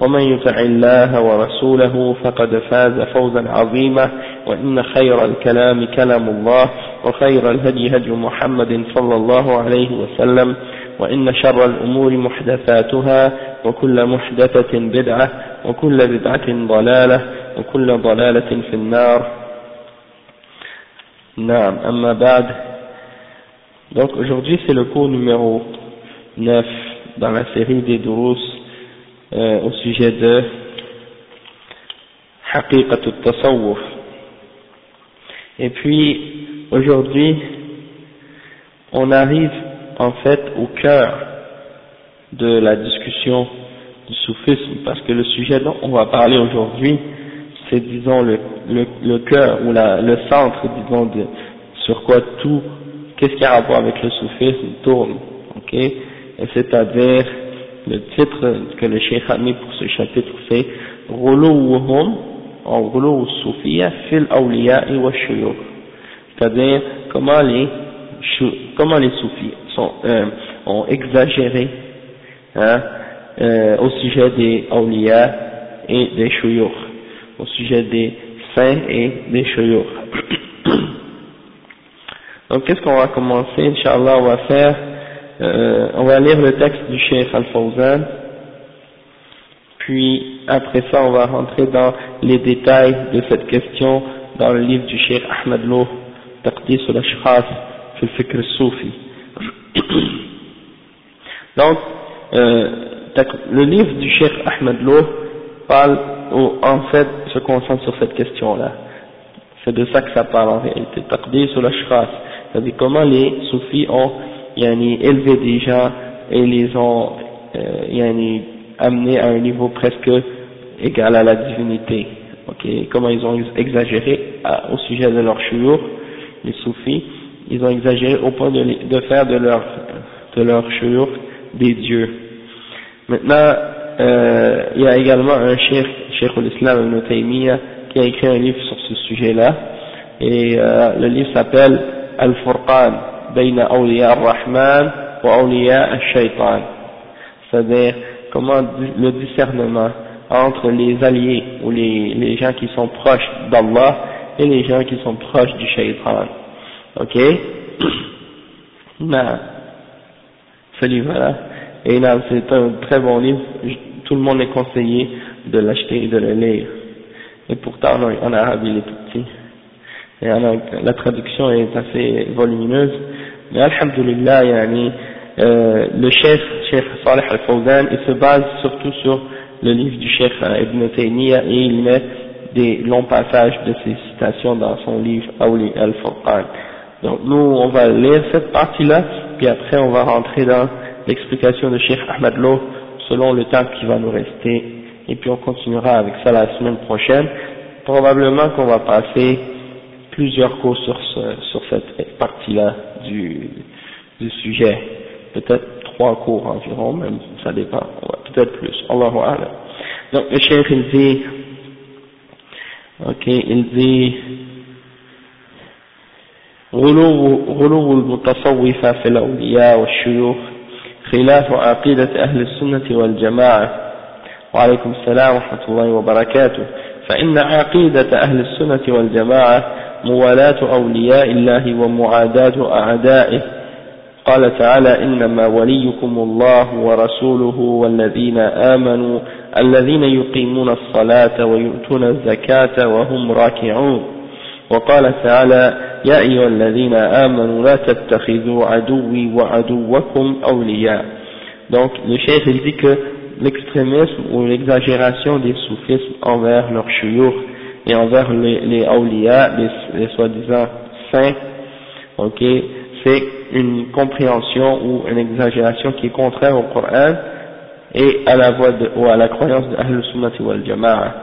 ومن يطع الله ورسوله فقد فاز فوزا عظيما وإن خير الكلام كلام الله وخير الهدي هدي محمد صلى الله عليه وسلم وإن شر الأمور محدثاتها وكل محدثة بدعة وكل بدعة ضلالة وكل ضلالة في النار. نعم أما بعد Donc aujourd'hui c'est le cours numéro 9 dans la série des durus euh, au sujet de Haqiqat al-Tasawwuf. Et puis aujourd'hui on arrive en fait au cœur de la discussion du soufisme parce que le sujet dont on va parler aujourd'hui c'est disons le, le, le cœur ou la, le centre disons de sur quoi tout qu'est-ce qui a rapport avec le soufisme tourne ok? C'est-à-dire le titre que le Cheikh a mis pour ce chapitre c'est Roulouhum en Roulou Soufia fil awliya wa shuyukh. C'est-à-dire comment les comment les soufis euh, ont exagéré hein, euh, au sujet des awliya et des shuyukh au sujet des saints et des shuyukh. Donc qu'est-ce qu'on va commencer Inch'Allah on va faire euh, on va lire le texte du Cheikh Al-Fawzan, puis après ça on va rentrer dans les détails de cette question dans le livre du Cheikh Ahmed Loh, Taqdis al-Ashkhas, fi fikr soufi. Donc, euh, le livre du Cheikh Ahmed Loh parle, ou en fait se concentre sur cette question-là. C'est de ça que ça parle en réalité, Taqdis al-Ashkhas, c'est-à-dire comment les soufis ont yani, élevé des gens et les ont euh, amenés à un niveau presque égal à la divinité. Okay. Comment ils ont exagéré au sujet de leur chouyour, les soufis, ils ont exagéré au point de, faire de leur, de leur des dieux. Maintenant, euh, il y a également un cheikh, cheikh l'islam ibn Taymiyyah, qui a écrit un livre sur ce sujet-là, et euh, le livre s'appelle Al-Furqan, بين أولياء الرحمن وأولياء الشيطان c'est-à-dire comment le discernement entre les alliés ou les, les gens qui sont proches d'Allah et les gens qui sont proches du shaitan ok non ce livre-là et là c'est un très bon livre tout le monde est conseillé de l'acheter et de le lire et pourtant en arabe il est tout petit et la traduction est assez volumineuse mais alhamdulillah yani, euh, le chef chef Salih al-Fawzan il se base surtout sur le livre du chef Ibn Taymiyyah et il met des longs passages de ces citations dans son livre Awli al-Furqan. Donc nous on va lire cette partie là puis après on va rentrer dans l'explication de Cheikh Ahmad Loh selon le temps qui va nous rester et puis on continuera avec ça la semaine prochaine. Probablement qu'on va passer plusieurs cours sur, ce, sur cette partie-là du, du sujet. Peut-être trois cours environ, même, ça dépend. Peut-être plus. Allahu A'lam. Donc, le cheikh, il dit, ok, il dit, غلو المتصوفة في الأولياء والشيوخ خلاف عقيدة أهل السنة والجماعة وعليكم السلام ورحمة الله وبركاته فإن عقيدة أهل السنة والجماعة موالاة أولياء الله ومعاداة أعدائه. قال تعالى إنما وليكم الله ورسوله والذين آمنوا الذين يقيمون الصلاة ويؤتون الزكاة وهم راكعون. وقال تعالى يا أيها الذين آمنوا لا تتخذوا عدوي وعدوكم أولياء. Donc le chef il dit que l'extrémisme ou l'exagération des soufismes envers leurs chouyours et envers les, les awliya, les, les soi-disant saints, ok, c'est une compréhension ou une exagération qui est contraire au Coran et à la voie de, ou à la croyance de Ahl Sunnati wal Jama'a.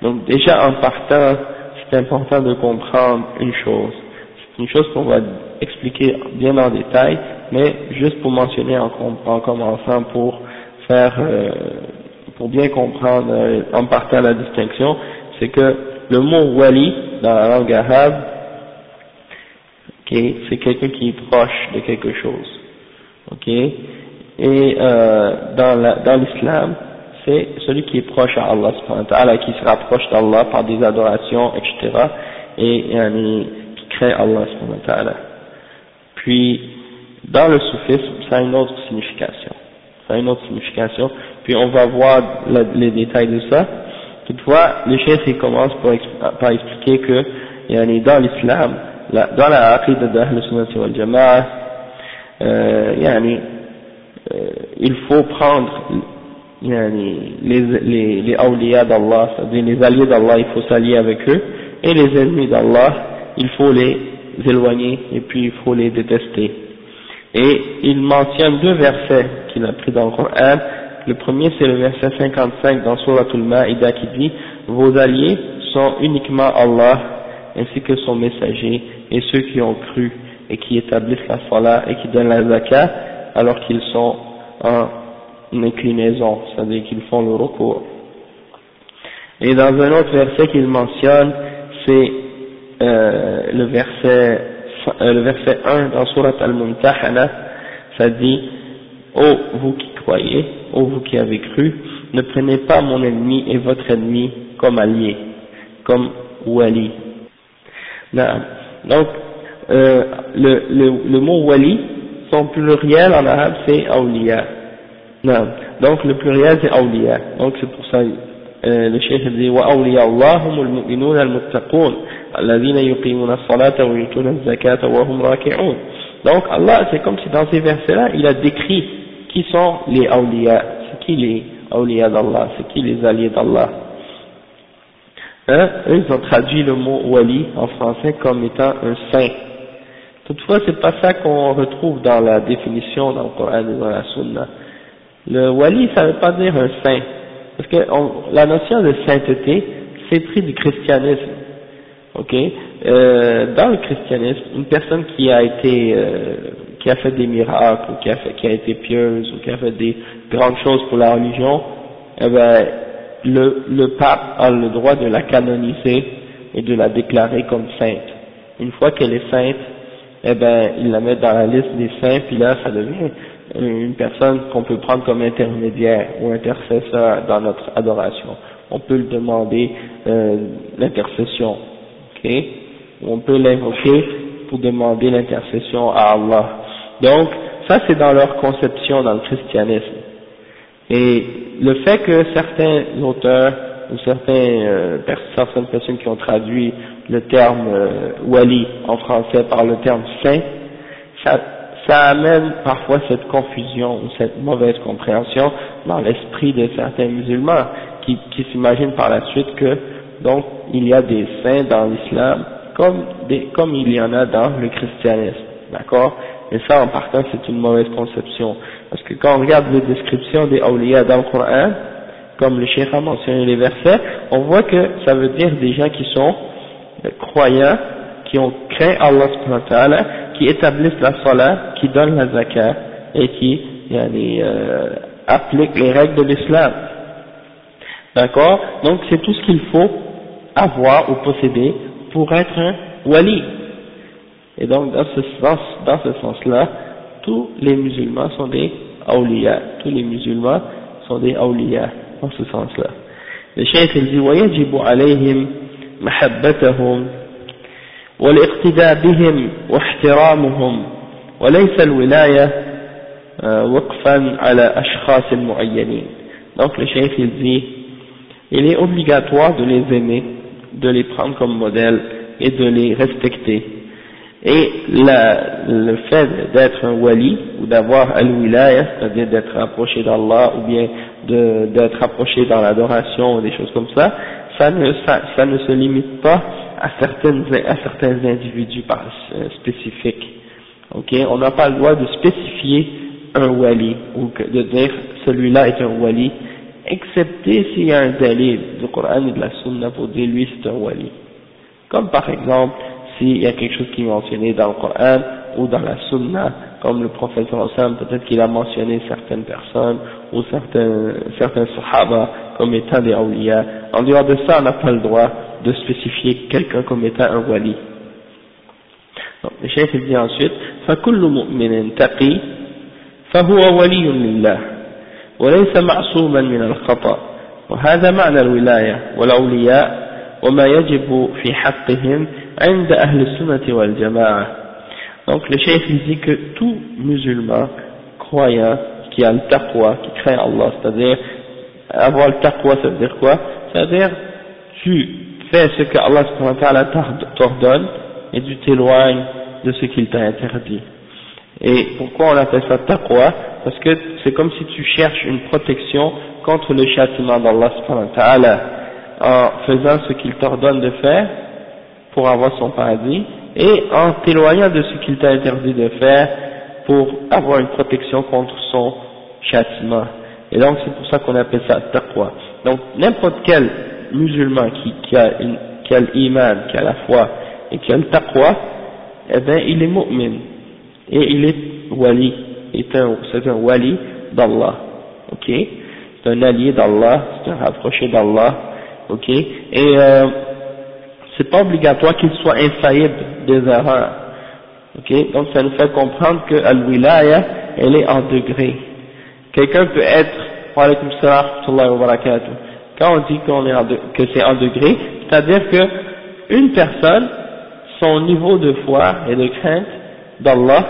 Donc déjà en partant, c'est important de comprendre une chose. C'est une chose qu'on va expliquer bien en détail, mais juste pour mentionner en, en commençant pour faire, euh, pour bien comprendre euh, en partant la distinction, c'est que le mot wali dans la langue arabe, okay, c'est quelqu'un qui est proche de quelque chose. ok? Et euh, dans l'islam, c'est celui qui est proche à Allah, qui se rapproche d'Allah par des adorations, etc. Et qui crée Allah. Puis, dans le soufisme, ça a une autre signification. Ça a une autre signification. Puis on va voir les détails de ça. Toutefois, le chef commence par, expliquer que dans l'islam, dans la aqidah de Ahl Sunnah wal Jama'a, euh, euh, il faut prendre les, les, d'Allah, c'est-à-dire les alliés d'Allah, il faut s'allier avec eux, et les ennemis d'Allah, il faut les éloigner et puis il faut les détester. Et il mentionne deux versets qu'il a pris dans le Coran, le premier, c'est le verset 55 dans Surah Al-Ma'ida qui dit Vos alliés sont uniquement Allah ainsi que son messager et ceux qui ont cru et qui établissent la salat et qui donnent la zakat alors qu'ils sont en inclinaison, c'est-à-dire qu'ils font le recours. Et dans un autre verset qu'il mentionne, c'est euh, le verset euh, le verset 1 dans Surat Al-Mumtahana, ça dit oh, vous qui croyez, ô vous qui avez cru, ne prenez pas mon ennemi et votre ennemi comme allié, comme wali. Donc, euh, le, le, le, mot wali, son pluriel en arabe c'est awliya. Donc le pluriel c'est awliya. Donc c'est pour ça euh, le cheikh dit wa awliya Allah hum al-mu'minun al-muttaqun alladhina yuqimuna as-salata wa yutuna az-zakata wa hum raki'un. Donc Allah c'est comme si dans ces versets là il a décrit qui sont les awliya C'est qui les awliya d'Allah C'est qui les alliés d'Allah hein? Ils ont traduit le mot wali en français comme étant un saint. Toutefois, c'est pas ça qu'on retrouve dans la définition dans le Coran et dans la Sunna. Le wali, ça veut pas dire un saint. Parce que la notion de sainteté, c'est pris du christianisme. Ok? Euh, Dans le christianisme, une personne qui a été euh, qui a fait des miracles, ou qui a, fait, qui a été pieuse, ou qui a fait des grandes choses pour la religion, eh ben, le, le pape a le droit de la canoniser et de la déclarer comme sainte. Une fois qu'elle est sainte, eh ben, il la met dans la liste des saints, puis là, ça devient une personne qu'on peut prendre comme intermédiaire ou intercesseur dans notre adoration. On peut lui demander euh, l'intercession, ok? On peut l'invoquer pour demander l'intercession à Allah. Donc, ça c'est dans leur conception dans le christianisme. Et le fait que certains auteurs ou euh, certaines personnes qui ont traduit le terme euh, wali en français par le terme saint, ça, amène parfois cette confusion ou cette mauvaise compréhension dans l'esprit de certains musulmans qui, s'imaginent par la suite que donc il y a des saints dans l'islam comme, comme il y en a dans le christianisme, d'accord? Et ça, en partant, c'est une mauvaise conception. Parce que quand on regarde les descriptions des awliya dans le Coran, comme le cheikh a mentionné les versets, on voit que ça veut dire des gens qui sont euh, croyants, qui ont créé Allah qui établissent la salat, qui donnent la zakat, et qui euh, appliquent les règles de l'islam. D'accord? Donc c'est tout ce qu'il faut avoir ou posséder pour être un wali. Et donc, dans ce sens, dans ce sens-là, tous les musulmans sont des awliya. Tous les musulmans sont des awliya, dans ce sens-là. Le cheikh il dit, ويجب عليهم محبتهم والاقتداء بهم واحترامهم وليس الولاية وقفا على أشخاص معينين. Donc le cheikh il dit, il est obligatoire de les aimer, de les prendre comme modèle et de les respecter. Et la, le fait d'être un wali ou d'avoir al-wilaya, c'est-à-dire d'être approché d'Allah ou bien d'être approché dans l'adoration ou des choses comme ça, ça ne, ça, ça ne se limite pas à, certaines, à certains individus spécifiques. Ok, on n'a pas le droit de spécifier un wali ou de dire celui-là est un wali, excepté s'il y a un délai du Coran et de la Sunna pour dire lui c'est un wali. Comme par exemple s'il y a quelque chose qui est mentionné dans le Coran ou dans la Sunna, comme le prophète sallam, peut-être qu'il a mentionné certaines personnes ou certains, certains sahaba comme étant des awliya. En dehors de ça, on n'a pas le droit de spécifier quelqu'un comme étant un wali. Donc, le chef dit ensuite, فكل مؤمن تقي فهو ولي لله وليس معصوما من الخطأ وهذا معنى الولاية والأولياء وما يجب في حقهم عند أهل السنة والجماعة donc le chef il dit que tout musulman croyant qui a le taqwa, qui craint Allah, c'est-à-dire avoir le taqwa, ça veut dire quoi Ça veut dire tu fais ce que Allah t'ordonne et tu t'éloignes de ce qu'il t'a interdit. Et pourquoi on appelle ça taqwa Parce que c'est comme si tu cherches une protection contre le châtiment d'Allah en faisant ce qu'il t'ordonne de faire pour avoir son paradis et en t'éloignant de ce qu'il t'a interdit de faire pour avoir une protection contre son châtiment. Et donc c'est pour ça qu'on appelle ça taqwa. Donc n'importe quel musulman qui, qui a une, qui a l'iman, qui a la foi et qui a le taqwa, eh bien il est mu'min. Et il est wali, c'est un wali d'Allah, ok? C'est un allié d'Allah, c'est un rapproché d'Allah, ok? Et euh, c'est pas obligatoire qu'il soit infaillible des erreurs, ok? Donc ça nous fait comprendre que al-wilaya, elle est en degré. Quelqu'un peut être, wa quand on dit qu'on est que c'est en degré, c'est-à-dire que une personne, son niveau de foi et de crainte d'Allah,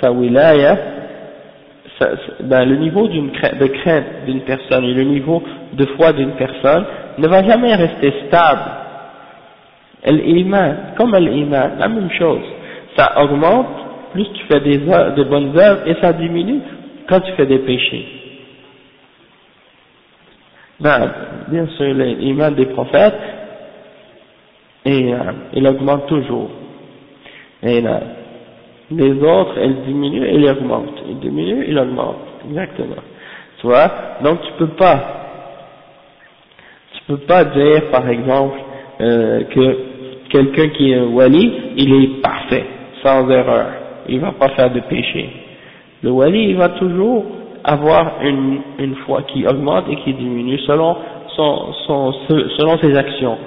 sa wilaya, ben, le niveau de crainte d'une personne et le niveau de foi d'une personne ne va jamais rester stable. L'iman, comme l'iman, la même chose. Ça augmente, plus tu fais des, de bonnes œuvres, et ça diminue quand tu fais des péchés. Ben, bien sûr, l'iman des prophètes, et, euh, il augmente toujours. Et là, les autres, elles diminuent et elles augmentent. Ils diminuent, ils augmentent. Exactement. Tu vois? Donc tu peux pas, tu peux pas dire, par exemple, euh, que quelqu'un qui est un wali, il est parfait, sans erreur. Il va pas faire de péché. Le wali, il va toujours avoir une, foi qui augmente et qui diminue selon ses actions.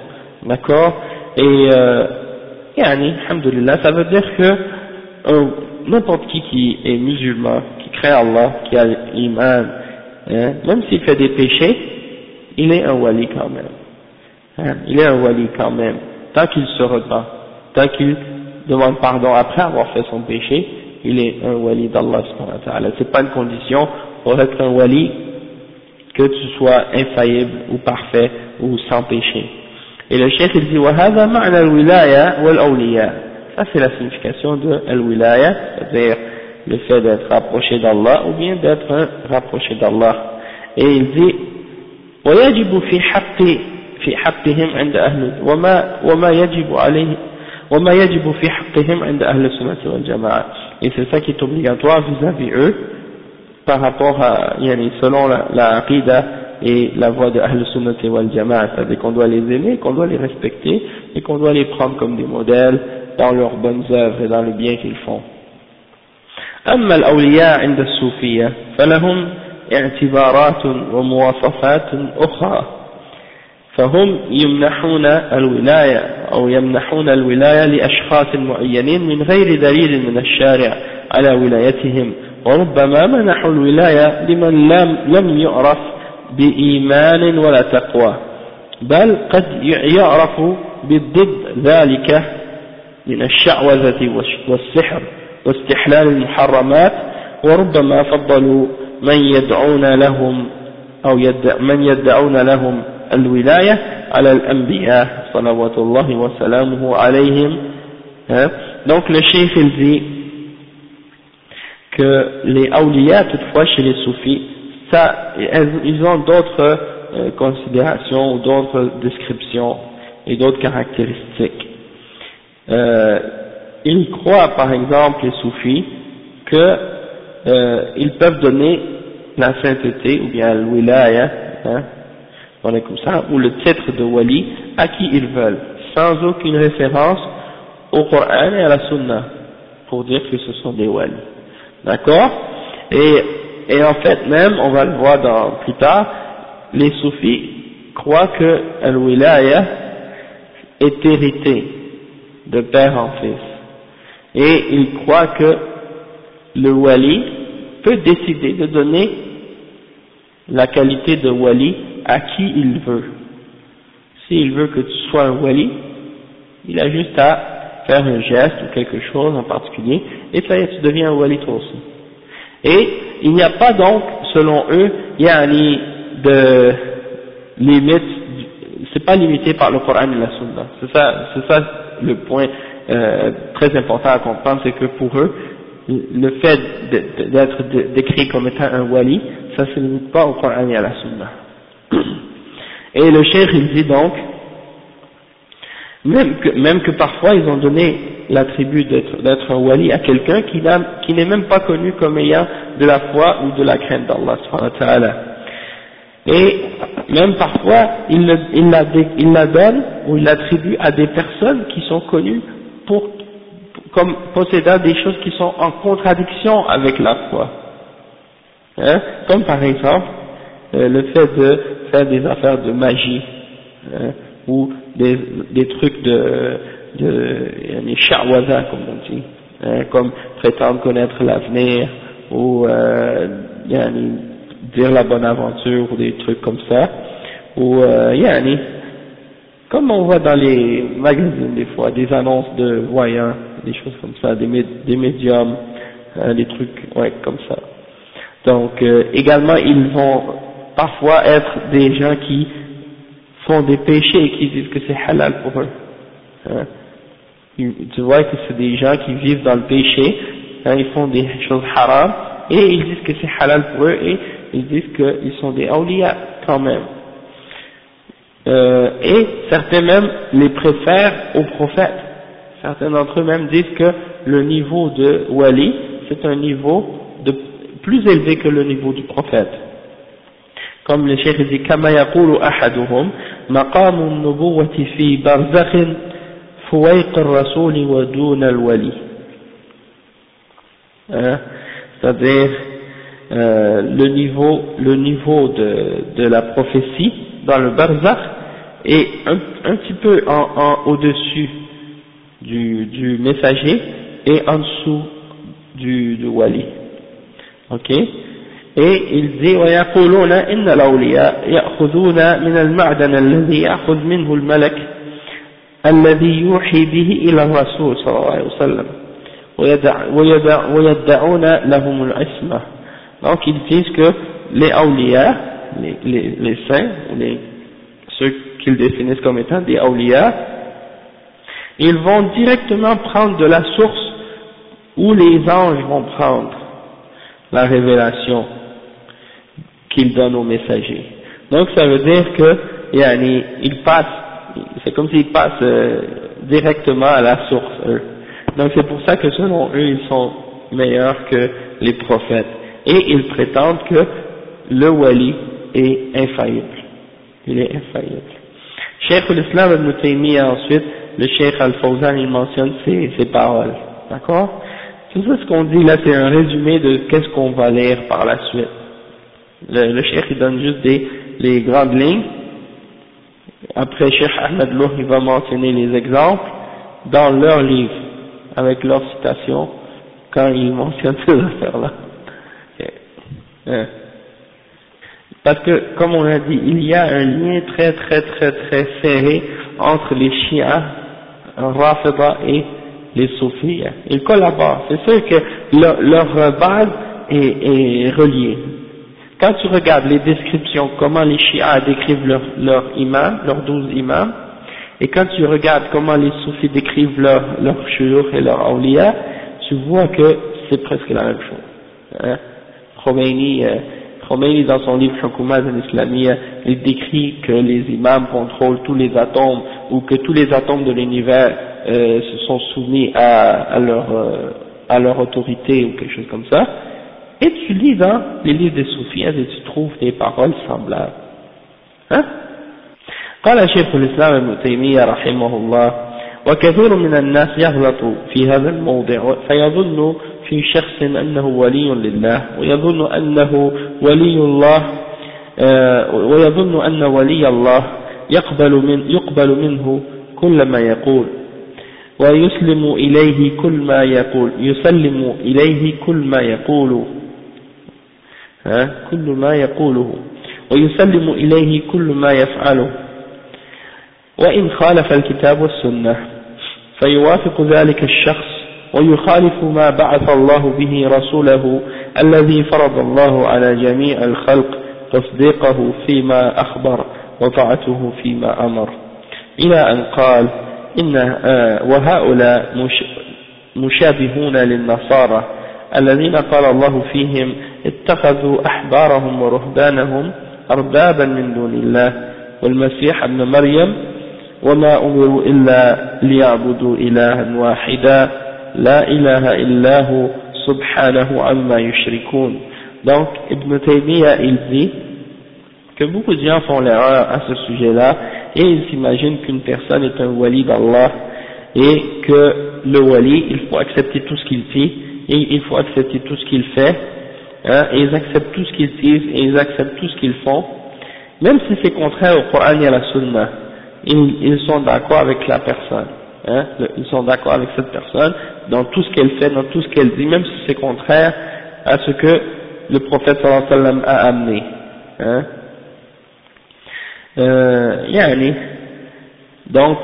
D'accord? Et, euh, yani, alhamdulillah, ça veut dire que n'importe qui qui est musulman, qui craint Allah, qui a l'iman, hein, même s'il fait des péchés, il est un wali quand même. Hein, il est un wali quand même, tant qu'il se rebat, tant qu'il demande pardon après avoir fait son péché, il est un wali d'Allah. C'est pas une condition pour être un wali que tu sois infaillible ou parfait ou sans péché. Et le chef il dit وهذا معنى الولاية والأولياء ça c'est la signification de al-wilaya, c'est-à-dire le fait d'être rapproché d'Allah ou bien d'être rapproché d'Allah. Et il dit ويجب في حق في حقهم عند أهل وما وما يجب عليه وما يجب في حقهم عند أهل السنة والجماعة. Et c'est ça qui est obligatoire vis-à-vis eux par rapport à, yani, selon la, la aqidah et la voie de Ahl Sunnah wal Jama'a, c'est-à-dire qu'on doit les aimer, qu'on doit les respecter et qu'on doit les prendre comme des modèles dans leurs bonnes œuvres et dans le bien qu'ils font. أما الأولياء عند الصوفية فلهم اعتبارات ومواصفات أخرى فهم يمنحون الولاية أو يمنحون الولاية لأشخاص معينين من غير دليل من الشارع على ولايتهم. وربما منحوا الولاية لمن لم, لم يعرف بإيمان ولا تقوى بل قد يعرف بالضد ذلك من الشعوذة والسحر واستحلال المحرمات. وربما فضلوا من يدعون لهم أو يدع من يدعون لهم الولاية على الأنبياء salawatullahi wa salamuhu alayhim, hein. donc le cheikh il dit que les awliya toutefois chez les soufis, ça, ils ont d'autres euh, considérations ou d'autres descriptions et d'autres caractéristiques. Euh, ils croient par exemple les soufis que euh, ils peuvent donner la sainteté ou bien le hein, comme ça, ou le titre de wali à qui ils veulent, sans aucune référence au Coran et à la Sunna, pour dire que ce sont des wali. D'accord? Et, et en fait même, on va le voir dans, plus tard, les soufis croient que al-wilaya est hérité de père en fils. Et ils croient que le wali peut décider de donner la qualité de wali à qui il veut. S'il veut que tu sois un wali, il a juste à faire un geste ou quelque chose en particulier, et ça y est, tu deviens un wali toi aussi. Et il n'y a pas donc, selon eux, il y a de limite, c'est pas limité par le Coran et la Sunna. C'est ça, c'est ça le point euh, très important à comprendre, c'est que pour eux, le fait d'être décrit comme étant un wali, ça ne se limite pas au Coran et à la Sunna. Et le cheikh il dit donc, même que, même que parfois ils ont donné l'attribut d'être un wali à quelqu'un qui, n'est même pas connu comme ayant de la foi ou de la crainte d'Allah Et même parfois il, la, il la donne ou il l'attribue à des personnes qui sont connues pour comme possédant des choses qui sont en contradiction avec la foi. Hein, comme par exemple euh, le fait de faire des affaires de magie hein, ou des, des, trucs de, de des comme on dit, hein, comme prétendre connaître l'avenir ou euh, dire la bonne aventure ou des trucs comme ça ou euh, yani, comme on voit dans les magazines des fois, des annonces de voyants, des choses comme ça, des, des médiums, hein, des trucs, ouais, comme ça. Donc, euh, également, ils vont parfois être des gens qui font des péchés et qui disent que c'est halal pour eux. Hein? Tu vois que c'est des gens qui vivent dans le péché, hein, ils font des choses haram, et ils disent que c'est halal pour eux, et ils disent qu'ils sont des awliya quand même. Euh, et certains même les préfèrent aux prophètes. Certains d'entre eux même disent que le niveau de wali, c'est un niveau de, plus élevé que le niveau du prophète Comme le cheikh dit, كما يقول أحدهم مقام النبوة في برزخ فويق الرسول ودون الولي. Hein? C'est-à-dire euh, le niveau, le niveau de, de la prophétie dans le barzakh et un, un petit peu en, en au-dessus du, du messager et en dessous du, du wali. Ok Et il dit ويقولون إن الأولياء يأخذون من المعدن الذي يأخذ منه الملك الذي يوحي به إلى الرسول صلى الله عليه وسلم ويدع ويدع ويدعون لهم العصمة donc ils disent que les awliya, les, les, les saints, les, ceux qu'ils définissent comme étant des awliya, ils vont directement prendre de la source où les anges vont prendre la révélation qu'ils donnent aux messagers. Donc ça veut dire que yani, ils passent, c'est comme s'ils passent euh, directement à la source eux. Donc c'est pour ça que selon eux ils sont meilleurs que les prophètes. Et ils prétendent que le wali est infaillible. Il est infaillible. Cheikh l'Islam ibn Taymiyyah ensuite, le Cheikh Al-Fawzan, il mentionne ces, ces paroles. D'accord? Tout ça ce qu'on dit là, c'est un résumé de qu'est-ce qu'on va lire par la suite. Le, le Cheikh il donne juste des, les grandes lignes. Après, Cheikh Ahmed Loh, il va mentionner les exemples dans leur livre, avec leurs citations, quand il mentionne ces affaires-là. Parce que, comme on a dit, il y a un lien très très très très serré entre les chiites, Rafida et les soufis. Ils collaborent. C'est sûr que leur, base est, reliée. Quand tu regardes les descriptions, comment les chiites décrivent leurs leur imams, leurs douze imams, Et quand tu regardes comment les soufis décrivent leur, leur et leur awliya, tu vois que c'est presque la même chose. Hein. Khomeini, euh, Khomeini, dans son livre Hukumat al-Islamiyya, il décrit que les imams contrôlent tous les atomes ou que tous les atomes de l'univers euh, se sont soumis à, à, leur, euh, à leur autorité ou quelque chose comme ça. Et tu lis dans les livres des soufis et tu trouves des paroles semblables. Hein? قال شيخ الإسلام ابن تيمية رحمه الله وكثير من الناس يغلط في هذا الموضع فيظن في شخص أنه ولي لله ويظن أنه ولي الله آه، ويظن أن ولي الله يقبل, من يقبل منه كل ما يقول ويسلم إليه كل ما يقول يسلم إليه كل ما يقول. كل ما يقوله. ويسلم إليه كل ما يفعله. وإن خالف الكتاب والسنة فيوافق ذلك الشخص ويخالف ما بعث الله به رسوله الذي فرض الله على جميع الخلق تصديقه فيما أخبر وطاعته فيما أمر. إلى أن قال إن آه، وهؤلاء مشابهون للنصارى الذين قال الله فيهم اتخذوا أحبارهم ورهبانهم أربابا من دون الله والمسيح ابن مريم وما أمروا إلا ليعبدوا إلها واحدا لا إله إلا هو سبحانه عما يشركون donc Ibn Taymiyyah il dit que beaucoup de gens font l'erreur à ce sujet-là et ils s'imaginent qu'une personne est un wali d'Allah et que le wali il faut accepter tout ce qu'il dit et il faut accepter tout ce qu'il fait hein, et ils acceptent tout ce qu'ils disent et ils acceptent tout ce qu'ils font même si c'est contraire au Coran et à la Sunna ils, sont d'accord avec la personne, hein, ils sont d'accord avec cette personne dans tout ce qu'elle fait, dans tout ce qu'elle dit, même si c'est contraire à ce que le prophète sallallahu alayhi wa sallam a amené. Hein. Euh, donc,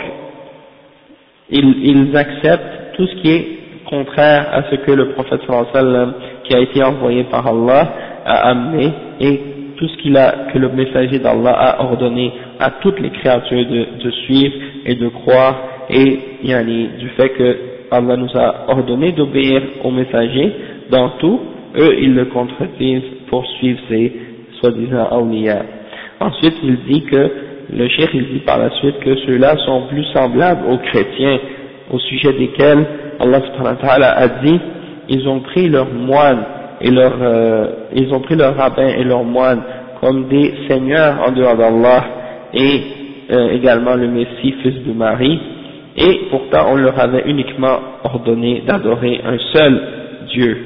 ils, acceptent tout ce qui est contraire à ce que le prophète sallallahu alayhi wa sallam, qui a été envoyé par Allah, a amené, et tout ce qu'il a, que le messager d'Allah a ordonné à toutes les créatures de, suivre et de croire, et yani, du fait que Allah nous a ordonné d'obéir au messager dans tout, eux ils le contredisent pour suivre ces soi-disant awliya. Ensuite il dit que, le cheikh il dit par la suite que ceux-là sont plus semblables aux chrétiens, au sujet desquels Allah a dit, ils ont pris leurs moines et leur, euh, ils ont pris leurs rabbins et leurs moines comme des seigneurs en dehors d'Allah et euh, également le Messie, fils de Marie, et pourtant on leur avait uniquement ordonné d'adorer un seul Dieu,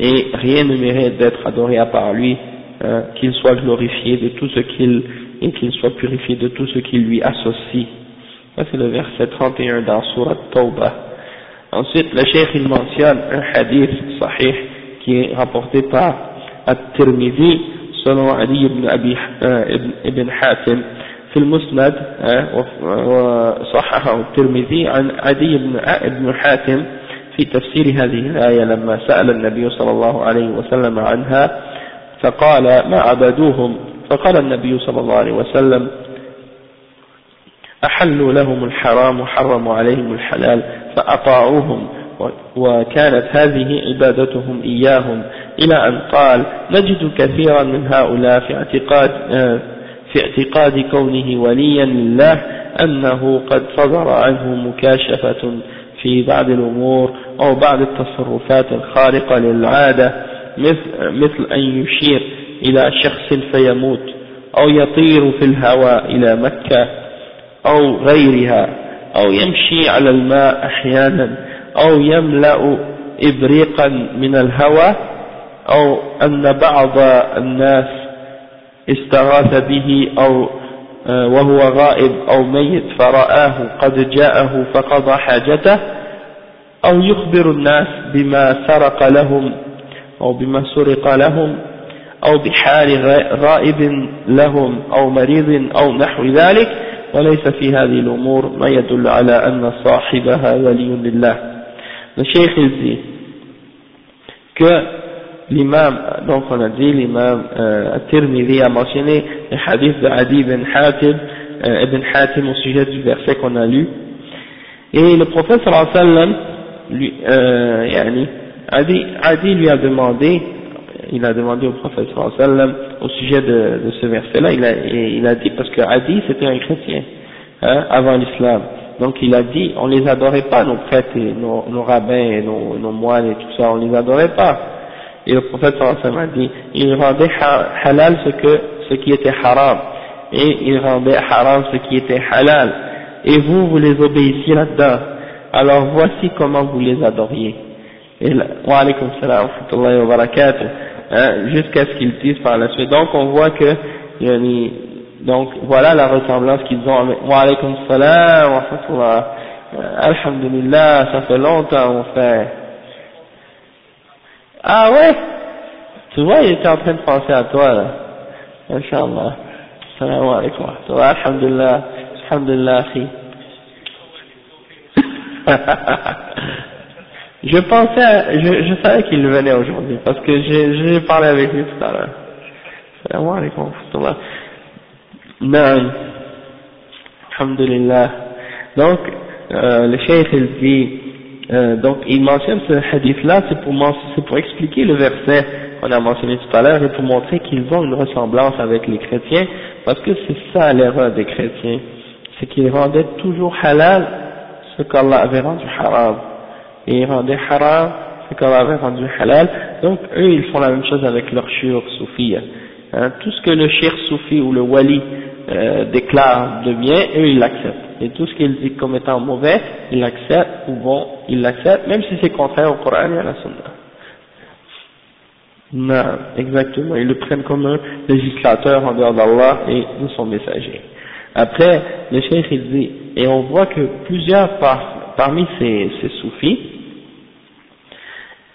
et rien ne mérite d'être adoré à part lui, hein, qu'il soit glorifié de tout ce qu'il, et qu'il soit purifié de tout ce qui lui associe. Ça c'est le verset 31 dans Surat Tawbah. Ensuite, le cheikh il mentionne un hadith sahih qui est rapporté par At-Tirmidhi selon Ali ibn, Abi, ibn, ibn Hatim. في المسند وصححه الترمذي عن عدي بن ابن حاتم في تفسير هذه الآية لما سأل النبي صلى الله عليه وسلم عنها فقال ما عبدوهم فقال النبي صلى الله عليه وسلم أحلوا لهم الحرام وحرموا عليهم الحلال فأطاعوهم وكانت هذه عبادتهم إياهم. إلى أن قال نجد كثيرا من هؤلاء في اعتقاد في اعتقاد كونه وليا لله أنه قد صدر عنه مكاشفة في بعض الأمور أو بعض التصرفات الخارقة للعادة مثل, مثل أن يشير إلى شخص فيموت أو يطير في الهواء إلى مكة أو غيرها. أو يمشي على الماء أحيانا أو يملأ إبريقا من الهواء أو أن بعض الناس استغاث به أو آه، وهو غائب أو ميت فرآه قد جاءه فقضى حاجته أو يخبر الناس بما سرق لهم أو بما سرق لهم أو بحال غائب لهم أو مريض أو نحو ذلك. وليس في هذه الأمور ما يدل على أن صاحبها ولي لله il dit que l'imam, donc on a dit l'imam euh, Tirmidhi a mentionné le hadith de Adi bin Hatib euh, Ibn Hatim au sujet du verset qu'on a lu. Et le prophète sallallahu alayhi wa sallam, lui, euh, yani, Adi, Adi lui a demandé, il a demandé au prophète sallam au sujet de, de ce verset-là, il a, il a dit, parce que Adi c'était un chrétien, hein, avant l'islam. Donc il a dit, on les adorait pas, nos prêtres et nos, nos rabbins et nos, nos, moines et tout ça, on les adorait pas. Et le prophète sallam a dit, il rendait halal ce que, ce qui était haram, et il rendait haram ce qui était halal. Et vous, vous les obéissiez là-dedans. Alors voici comment vous les adoriez. Et là, wa alaykum salam wa barakatuh. Hein, jusqu'à ce qu'ils disent par la suite. Donc on voit que, yani, donc voilà la ressemblance qu'ils ont avec wa alaykum salam wa rahmatullah. Alhamdulillah, ça fait longtemps mon frère. Ah ouais? Tu vois, il était en train de penser à toi là. Inch'Allah. Salam alaykum wa rahmatullah. Alhamdulillah. Alhamdulillah. je pensais, je, je savais qu'il venait aujourd'hui parce que j'ai parlé avec lui tout à l'heure. Salam alaykum wa rahmatullah. Non. Alhamdulillah. Donc, euh, le cheikh il dit, euh, donc il mentionne ce hadith-là, c'est pour, c'est pour expliquer le verset qu'on a mentionné tout à l'heure et pour montrer qu'ils ont une ressemblance avec les chrétiens, parce que c'est ça l'erreur des chrétiens, c'est qu'ils rendaient toujours halal ce qu'Allah avait rendu haram, et ils haram ce qu'Allah avait rendu halal, donc eux ils font la même chose avec leur shir soufi. Hein. Tout ce que le shir soufi ou le wali euh, déclare de bien, eux ils l'acceptent. Et tout ce qu'ils disent comme étant mauvais, ils l'acceptent ou bon, ils l'acceptent, même si c'est contraire au Coran et à la Sunna. Non, exactement, ils le prennent comme un législateur en dehors d'Allah et de son messager. Après, le cheikh il dit, et on voit que plusieurs par, parmi ces, soufis,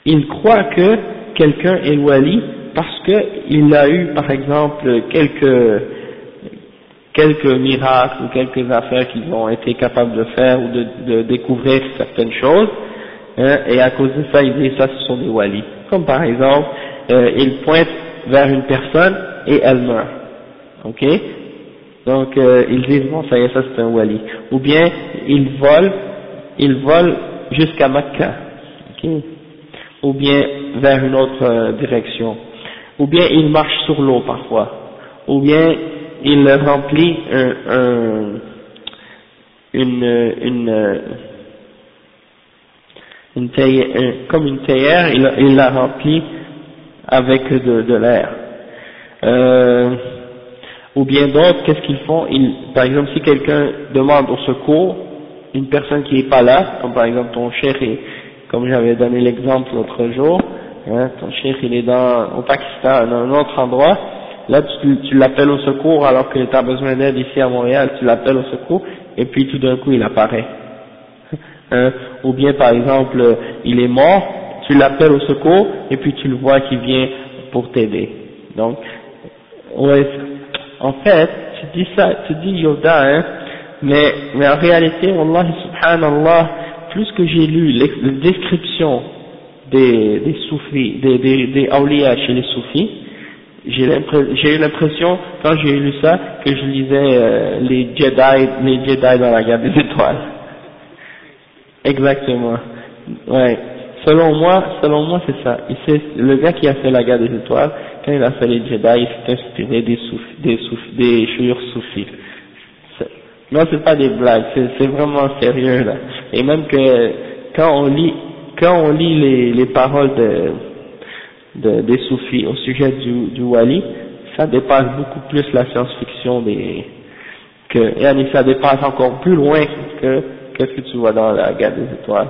ils croient que quelqu'un est wali parce qu'il a eu par exemple quelques quelques miracles ou quelques affaires qu'ils ont été capables de faire ou de, de découvrir certaines choses, hein, et à cause de ça, ils disent ça, ce sont des walis. Comme par exemple, euh, ils pointent vers une personne et elle meurt. Ok? Donc euh, ils disent bon ça y est, ça c'est un wali. Ou bien ils volent, ils volent jusqu'à Mecca. Ou bien vers une autre euh, direction. Ou bien ils marchent sur l'eau parfois. Ou bien il remplit un, un, une, théière, comme une théière, il, il la remplit avec de, l'air. Euh, ou bien d'autres, qu'est-ce qu'ils font? Ils, Par exemple, si quelqu'un demande au secours, une personne qui n'est pas là, comme par exemple ton cher, comme j'avais donné l'exemple l'autre jour, hein, ton cher il est dans, au Pakistan, dans un autre endroit, là tu, l'appelles au secours alors que tu as besoin d'aide ici à Montréal, tu l'appelles au secours, et puis tout d'un coup il apparaît. Hein, ou bien par exemple, il est mort, tu l'appelles au secours, et puis tu le vois qui vient pour t'aider. Donc, ouais, en fait, tu dis ça, tu dis Yoda, hein, mais, mais en réalité, Wallah, subhanallah, plus que j'ai lu les, descriptions des, des soufis, des, des, des awliya chez les soufis, j'ai eu l'impression, quand j'ai lu ça, que je lisais euh, les Jedi, les Jedi dans la guerre des étoiles. Exactement. Ouais. Selon moi, selon moi c'est ça. le gars qui a fait la guerre des étoiles, quand il a fait les Jedi, il s'est inspiré des soufis, des soufis, des soufis. Non, c'est pas des blagues, c'est vraiment sérieux là. Et même que quand on lit, quand on lit les, les paroles de, de, des soufis au sujet du, du wali, ça dépasse beaucoup plus la science-fiction des, que, et ça dépasse encore plus loin que, qu'est-ce que tu vois dans la guerre des étoiles.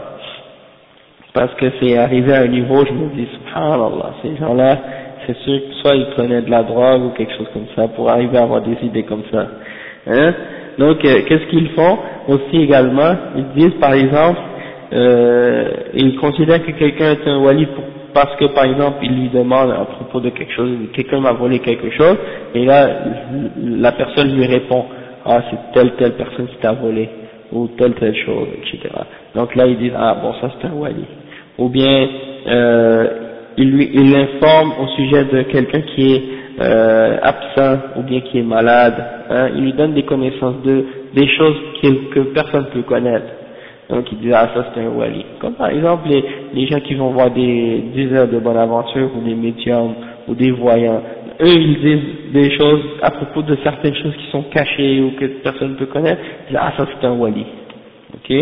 Parce que c'est arrivé à un niveau, je me dis, subhanallah, ces gens-là, c'est sûr que soit ils prenaient de la drogue ou quelque chose comme ça pour arriver à avoir des idées comme ça. Hein Donc, euh, qu'est-ce qu'ils font aussi également? Ils disent, par exemple, euh, ils considèrent que quelqu'un est un wali pour parce que par exemple il lui demande à propos de quelque chose, quelqu'un m'a volé quelque chose, et là la personne lui répond, ah c'est telle telle personne qui t'a volé, ou telle telle chose, etc. Donc là il dit, ah bon ça c'est un wali. Ou bien euh, il lui il l'informe au sujet de quelqu'un qui est euh, absent ou bien qui est malade, hein, il lui donne des connaissances de des choses que personne ne peut connaître. Donc il dit ah ça c'est un wali. Comme par exemple les, les gens qui vont voir des, heures de bonne aventure ou des médiums ou des voyants. Eux ils disent des choses à propos de certaines choses qui sont cachées ou que personne ne peut connaître. Ils disent ah ça c'est un wali. Ok?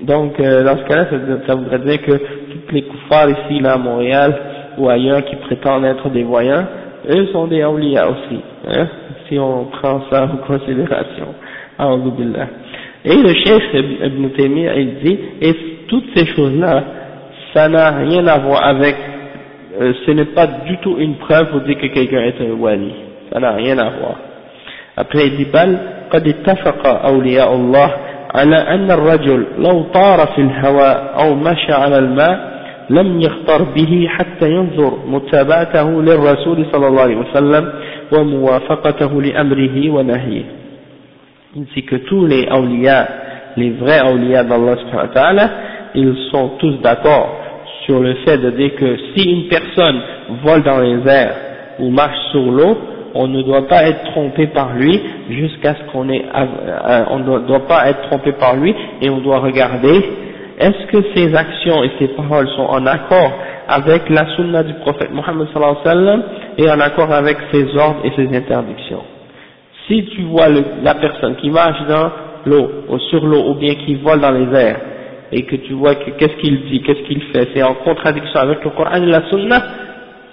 Donc euh, dans ce cas-là ça, ça, voudrait dire que tous les koufars ici là à Montréal ou ailleurs qui prétendent être des voyants, eux sont des awliya aussi. Hein, si on prend ça en considération. Et le chef Ibn Taymiyyah, il dit, et toutes ces choses-là, ça n'a rien à voir avec, euh, ce n'est pas du tout une preuve pour dire que quelqu'un est un wali. Ça n'a rien à voir. Après, il dit, بل قد اتفق أولياء الله على أن الرجل لو طار في الهواء أو مشى على الماء لم يخطر به حتى ينظر متابعته للرسول صلى الله عليه وسلم وموافقته لأمره ونهيه ainsi que tous les awliya, les vrais awliya d'Allah ils sont tous d'accord sur le fait de dire que si une personne vole dans les airs ou marche sur l'eau, on ne doit pas être trompé par lui jusqu'à ce qu'on ait, euh, on ne doit pas être trompé par lui et on doit regarder est-ce que ses actions et ses paroles sont en accord avec la sunna du prophète Mohammed sallallahu alayhi wa sallam et en accord avec ses ordres et ses interdictions. Si tu vois la personne qui marche dans l'eau, ou sur l'eau, ou bien qui vole dans les airs, et que tu vois que qu'est-ce qu'il dit, qu'est-ce qu'il fait, c'est en contradiction avec le Coran et la Sunna,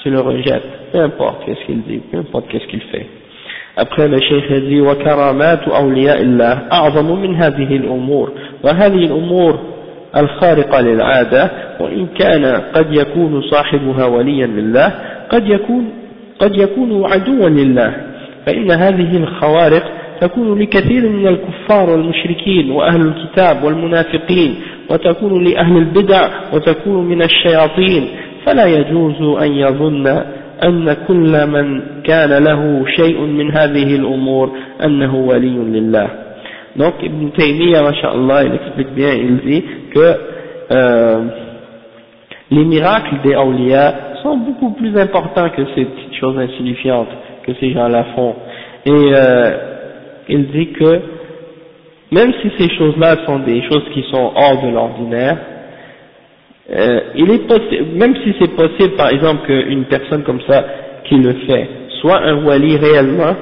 tu le rejettes, peu importe qu'est-ce qu'il dit, peu importe qu'est-ce qu'il fait. Après le cheikh a dit وكرامات أولياء الله أعظم من هذه الأمور وهذه الأمور الخارقة للعادة وإن كان قد يكون صاحبها وليا لله قد يكون قد يكون عدوا لله. فإن هذه الخوارق تكون لكثير من الكفار والمشركين وأهل الكتاب والمنافقين وتكون لأهل البدع وتكون من الشياطين. فلا يجوز أن يظن أن كل من كان له شيء من هذه الأمور أنه ولي لله. Donc Ibn Taymiyyah, il explique bien, il dit que euh, les miracles des awliya sont beaucoup plus importants que ces petites choses insignifiantes que ces gens-là font. Et euh, il dit que même si ces choses-là sont des choses qui sont hors de l'ordinaire, euh, il est même si c'est possible par exemple qu'une personne comme ça qui le fait soit un wali réellement,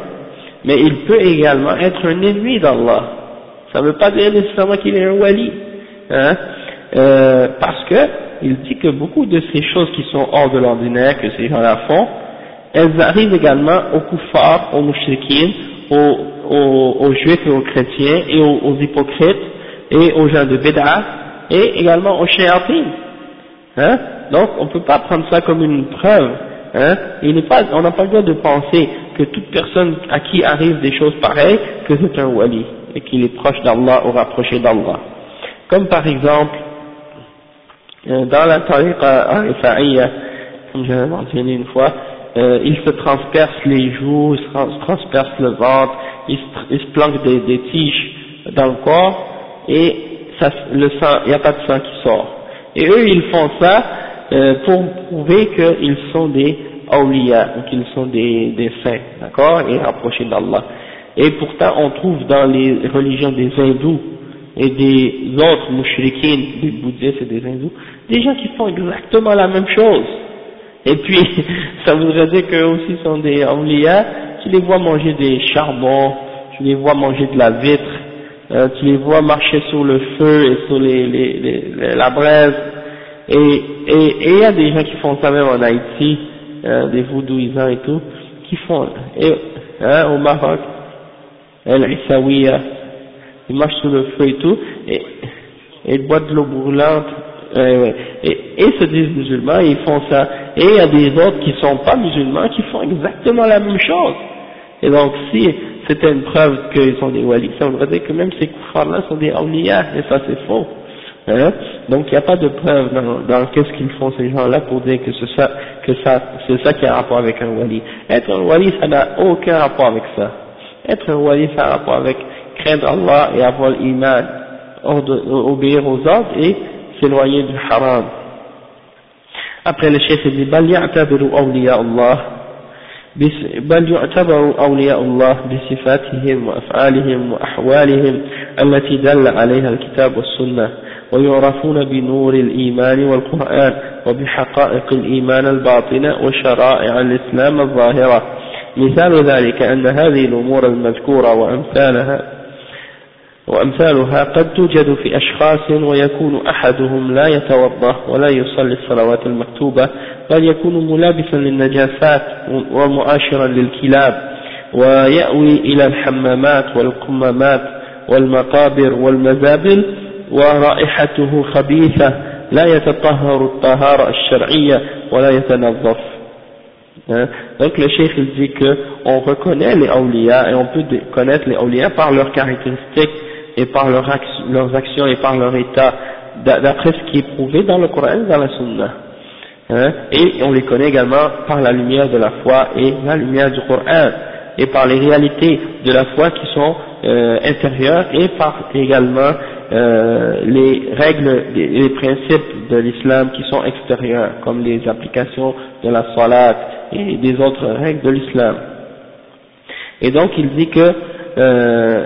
mais il peut également être un ennemi d'Allah. Ça ne veut pas dire nécessairement qu'il est un wali, hein, euh, parce que il dit que beaucoup de ces choses qui sont hors de l'ordinaire que ces gens-là font, elles arrivent également aux kuffars, aux mouchriquins, aux, aux, aux, juifs et aux chrétiens, et aux, hypocrites, et aux gens de Beda, et également aux shayatins. Hein Donc on ne peut pas prendre ça comme une preuve. Hein on n'a pas le droit de penser que toute personne à qui arrivent des choses pareilles, que c'est un wali, et qu'il est proche d'Allah ou rapproché d'Allah. Comme par exemple, euh, dans la tariqa al comme j'avais mentionné une fois, euh, il se transperce les joues, il se, transperce le ventre, il se, il des, tiges dans le corps et ça, le sang, il n'y a pas de sang qui sort. Et eux, ils font ça euh, pour prouver qu'ils sont des awliya, qu'ils sont des, des saints, d'accord, et rapprochés d'Allah. Et pourtant, on trouve dans les religions des hindous et des autres mouchriquines, des bouddhistes et des hindous, des gens qui font exactement la même chose. Et puis, ça voudrait dire qu'eux aussi sont des awliya, tu les vois manger des charbons, tu les vois manger de la vitre, euh, tu les vois marcher sur le feu et sur la braise, et il y a des gens qui font ça même en Haïti, euh, des voudouisants et tout, qui font, et, hein, au Maroc, El-Issawiya, ils marchent sur le feu et tout, et, et ils boivent de l'eau brûlante, et, et se disent musulmans, ils font ça. Et il y a des autres qui ne sont pas musulmans qui font exactement la même chose. Et donc si c'était une preuve qu'ils sont des walis, ça voudrait dire que même ces koufars-là sont des awliya, et ça c'est faux. Hein? Donc il n'y a pas de preuve dans, qu'est-ce qu'ils font ces gens-là pour dire que c'est ça, que ça, c'est ça qui a rapport avec un wali. Être un wali, ça n'a aucun rapport avec ça. Être un wali, ça a rapport avec craindre Allah et avoir l'iman, obéir aux ordres et s'éloigner du haram. Après le chef dit بل يعتبر أولياء الله بل يعتبر أولياء الله بصفاتهم وأفعالهم وأحوالهم التي دل عليها الكتاب والسنة ويعرفون بنور الإيمان والقرآن وبحقائق الإيمان الباطنة وشرائع الإسلام الظاهرة مثال ذلك أن هذه الأمور المذكورة وأمثالها وأمثالها قد توجد في أشخاص ويكون أحدهم لا يتوضأ ولا يصلي الصلوات المكتوبة بل يكون ملابسا للنجاسات ومؤاشرا للكلاب ويأوي إلى الحمامات والقمامات والمقابر والمزابل ورائحته خبيثة لا يتطهر الطهارة الشرعية ولا يتنظف. Donc le cheikh il dit que on reconnaît les awliya et on peut connaître les awliya par leurs caractéristiques. Et par leurs actions et par leur état d'après ce qui est prouvé dans le Coran dans la Sunna. Hein, et on les connaît également par la lumière de la foi et la lumière du Coran et par les réalités de la foi qui sont euh, intérieures et par également euh, les règles, les, les principes de l'islam qui sont extérieurs, comme les applications de la salat et des autres règles de l'islam. Et donc il dit que euh,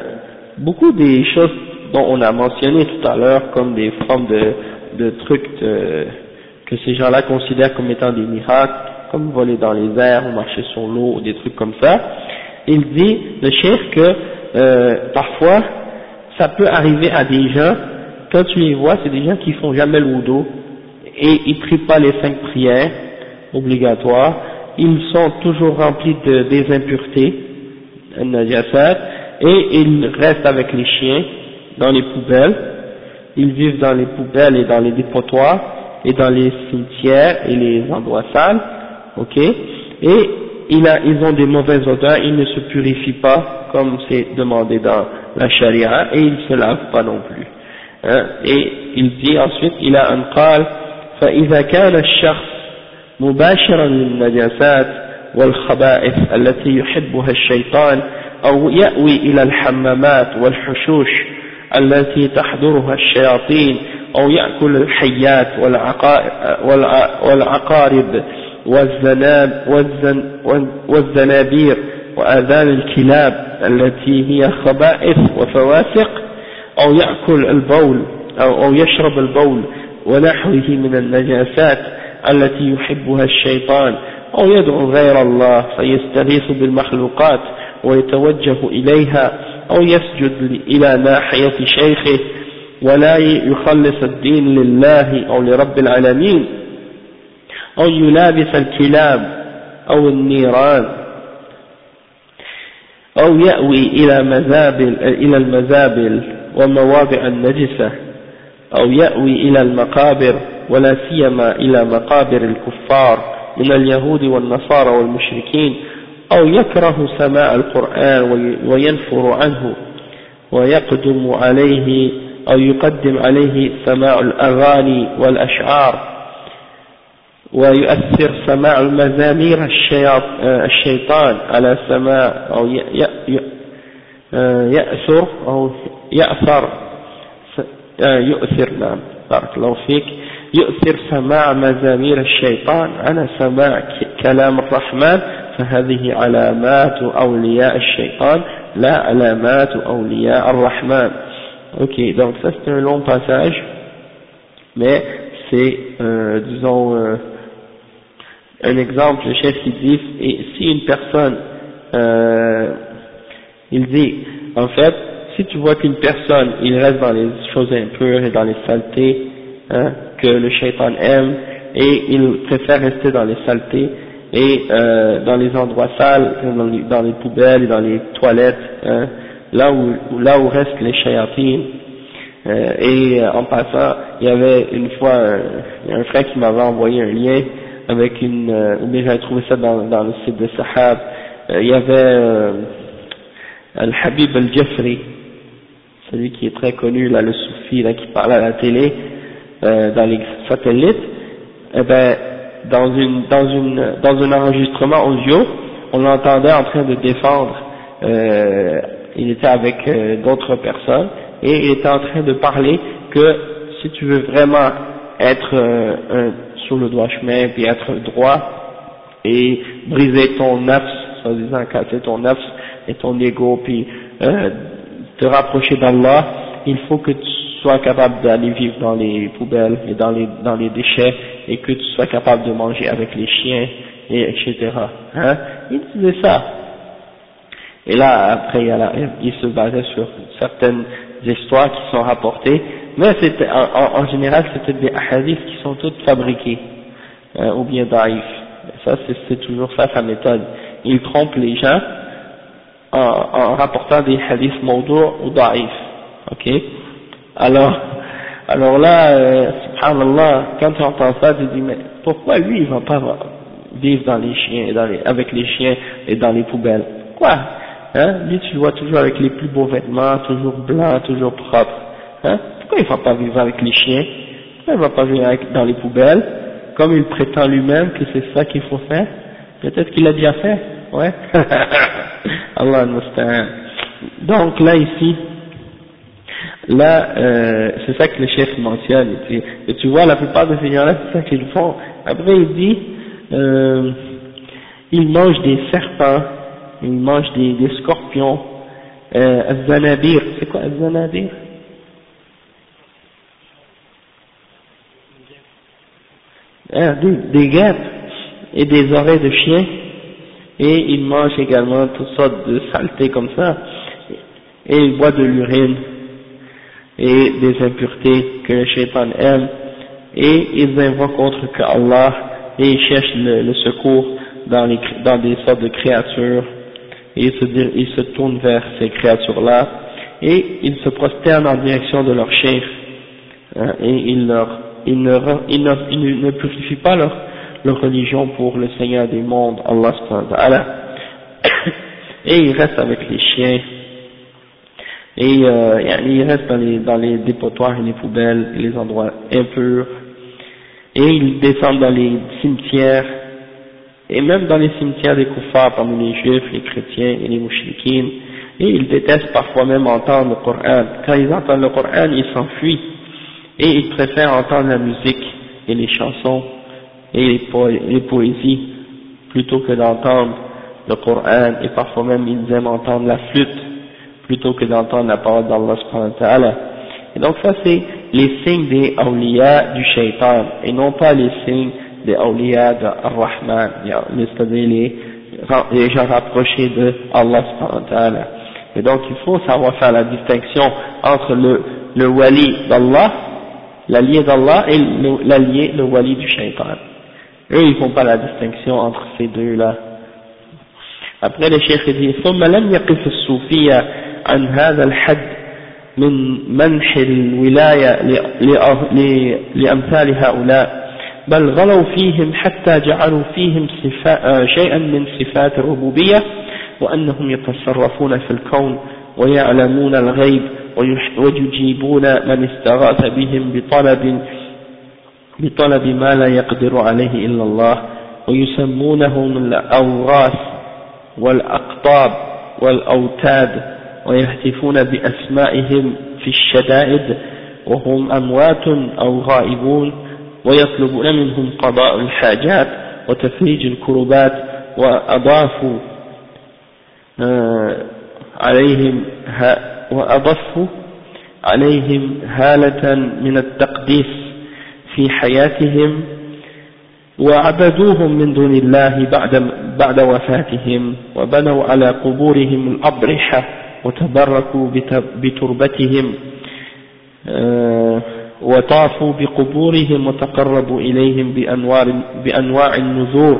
beaucoup des choses dont on a mentionné tout à l'heure, comme des formes de, trucs de, que ces gens-là considèrent comme étant des miracles, comme voler dans les airs ou marcher sur l'eau, ou des trucs comme ça, il dit, le chef, que euh, parfois, ça peut arriver à des gens, quand tu les vois, c'est des gens qui font jamais le wudu, et ils prient pas les cinq prières obligatoires, ils sont toujours remplis de, des impuretés, et ils restent avec les chiens dans les poubelles, ils vivent dans les poubelles et dans les dépotoirs, et dans les cimetières et les endroits sales, ok, et il a, ils ont des mauvaises odeurs, ils ne se purifient pas comme c'est demandé dans la charia et ils ne se lavent pas non plus. Hein, et il dit ensuite, il a un qal, فإذا كان الشخص مباشرا للنجاسات والخبائث التي يحبها الشيطان أو يأوي إلى الحمامات والحشوش التي تحضرها الشياطين أو يأكل الحيات والعقارب والزنابير وآذان الكلاب التي هي خبائث وفواسق أو يأكل البول أو, أو يشرب البول ونحوه من النجاسات التي يحبها الشيطان أو يدعو غير الله فيستغيث بالمخلوقات ويتوجه إليها أو يسجد إلى ناحية شيخه ولا يخلص الدين لله أو لرب العالمين أو يلابس الكلاب أو النيران أو يأوي إلى مزابل إلى المزابل ومواضع النجسة أو يأوي إلى المقابر ولا سيما إلى مقابر الكفار من اليهود والنصارى والمشركين أو يكره سماع القرآن وينفر عنه ويقدم عليه أو يقدم عليه سماع الأغاني والأشعار ويؤثر سماع المزامير الشيطان على سماع أو يأثر أو يأثر يؤثر نعم بارك الله فيك يؤثر سماع مزامير الشيطان على سماع كلام الرحمن فهذه علامات أولياء الشيطان لا علامات أولياء الرحمن Ok, donc ça c'est un long passage, mais c'est, euh, disons, euh, un exemple, le chef qui dit, et si une personne, euh, il dit, en fait, si tu vois qu'une personne, il reste dans les choses impures et dans les saletés, hein, que le shaitan aime, et il préfère rester dans les saletés, et euh, dans les endroits sales, dans les, poubelles dans les toilettes, hein, là où, là où restent les shayatines. Euh, et euh, en passant, il y avait une fois un, un frère qui m'avait envoyé un lien avec une, euh, ou bien j'avais trouvé ça dans, dans le site de Sahab, euh, il y avait euh, Al-Habib Al-Jafri, celui qui est très connu, là, le soufi, là, qui parle à la télé, dans les satellites, eh ben, dans une, dans une, dans un enregistrement audio, on l'entendait en train de défendre euh, il était avec euh, d'autres personnes et il était en train de parler que si tu veux vraiment être euh, sur le droit chemin puis être droit et briser ton nafs, soi-disant casser ton nafs et ton ego, puis euh, te rapprocher d'Allah, il faut que tu sois capable d'aller vivre dans les poubelles et dans les, dans les déchets, et que tu sois capable de manger avec les chiens, et etc. Hein? Il disait ça. Et là, après, il, se basait sur certaines histoires qui sont rapportées, mais c'était, en, général, c'était des hadiths qui sont toutes fabriqués, hein, ou bien daïf. Ça, c'est toujours ça sa méthode. Il trompe les gens en, rapportant des hadiths maudou ou daïf. Ok? Alors, alors là, euh, subhanallah, quand tu entends ça, tu dis, mais pourquoi lui, il va pas vivre dans les chiens, avec les chiens et dans les poubelles? Quoi? Hein? Lui, tu le vois toujours avec les plus beaux vêtements, toujours blanc, toujours propre. Hein? Pourquoi il ne va pas vivre avec les chiens? Pourquoi il ne va pas vivre dans les poubelles? Comme il prétend lui-même que c'est ça qu'il faut faire? Peut-être qu'il a déjà fait, ouais. Allah Donc là, ici, là, euh, c'est ça que le chef mentionne. Et tu vois, la plupart de ces gens-là, c'est ça qu'ils font. Après, il dit, euh, ils mangent des serpents il mange des, scorpions, euh, zanabir, c'est quoi zanabir ah, des, des guêpes et des oreilles de chien, et il mange également toutes sortes de saletés comme ça, et il boit de l'urine et des impuretés que le shaitan aime, et ils invoquent contre que Allah, et ils cherchent le, secours dans, des sortes de créatures. Et ils se, tournent vers ces créatures-là et ils se prosternent en direction de leur chef hein, et ils, ne, purifient pas leur, religion pour le Seigneur des mondes, Allah et ils restent avec les chiens et euh, ils restent dans les, dans les dépotoirs et les poubelles les endroits impurs. Et ils descendent dans les cimetières. Et même dans les cimetières des koufars parmi les juifs, les chrétiens et les mouchikines, et ils détestent parfois même entendre le Coran. Quand ils entendent le Coran, ils s'enfuient, et ils préfèrent entendre la musique et les chansons et les, poésies plutôt que d'entendre le Coran, et parfois même ils aiment entendre la flûte plutôt que d'entendre la parole d'Allah subhanahu wa ta'ala. Et donc ça c'est les signes des awliya du shaitan, et non pas les signes des awliya de Ar-Rahman, c'est-à-dire les, les gens rapprochés de Allah subhanahu Et donc il faut savoir faire la distinction entre le, le wali d'Allah, l'allié d'Allah et l'allié, le wali du shaitan. Eux ils font pas la distinction entre ces deux-là. Après le cheikh dit ثم لم يقف الصوفية عن هذا الحد من منح الولاية لأمثال هؤلاء بل غلوا فيهم حتى جعلوا فيهم آه، شيئا من صفات الربوبية وأنهم يتصرفون في الكون ويعلمون الغيب ويجيبون من استغاث بهم بطلب بطلب ما لا يقدر عليه إلا الله ويسمونهم الأوراث والأقطاب والأوتاد ويهتفون بأسمائهم في الشدائد وهم أموات أو غائبون ويطلبون منهم قضاء الحاجات وتفريج الكربات وأضافوا آه، عليهم وأضفوا عليهم هالة من التقديس في حياتهم وعبدوهم من دون الله بعد, بعد وفاتهم وبنوا على قبورهم الأضرحة. وتبركوا بتربتهم آه وطافوا بقبورهم وتقربوا إليهم بأنواع, بأنواع النذور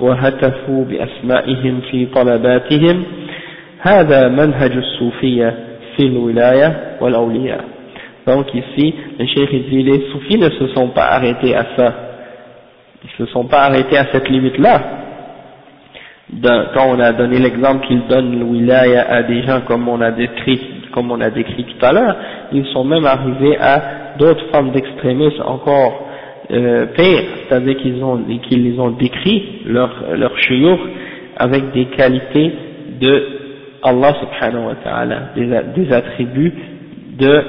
وهتفوا بأسمائهم في طلباتهم هذا منهج الصوفية في الولاية والأولياء Donc ici, le cheikh dit, les soufis ne se sont pas arrêtés à ça. Ils ne se sont pas arrêtés à cette limite-là. Quand on a donné l'exemple qu'ils donnent wilaya à des gens comme on a décrit, comme on a décrit tout à l'heure, ils sont même arrivés à d'autres formes d'extrémisme encore euh, pires, c'est-à-dire qu'ils ont, qu'ils ont décrit leur, leur avec des qualités de Allah subhanahu wa ta'ala, des, des, attributs de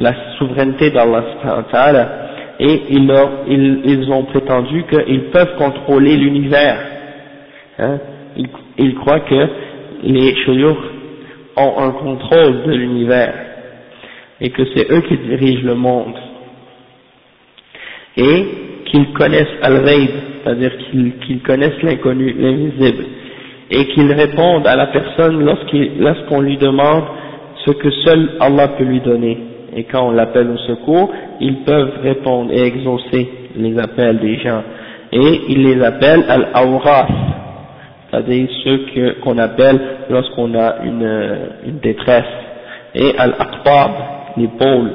la souveraineté d'Allah subhanahu wa ta'ala, et ils, leur, ils, ils ont prétendu qu'ils peuvent contrôler l'univers, Hein. Ils, croient que les shuyukh ont un contrôle de l'univers et que c'est eux qui dirigent le monde et qu'ils connaissent al cest c'est-à-dire qu'ils connaissent l'inconnu, l'invisible et qu'ils répondent à la personne lorsqu'on lui demande ce que seul Allah peut lui donner. Et quand on l'appelle au secours, ils peuvent répondre et exaucer les appels des gens. Et ils les appellent al-awras, c'est-à-dire ceux qu'on appelle lorsqu'on a une, une détresse. Et al-aqtab, les pôles,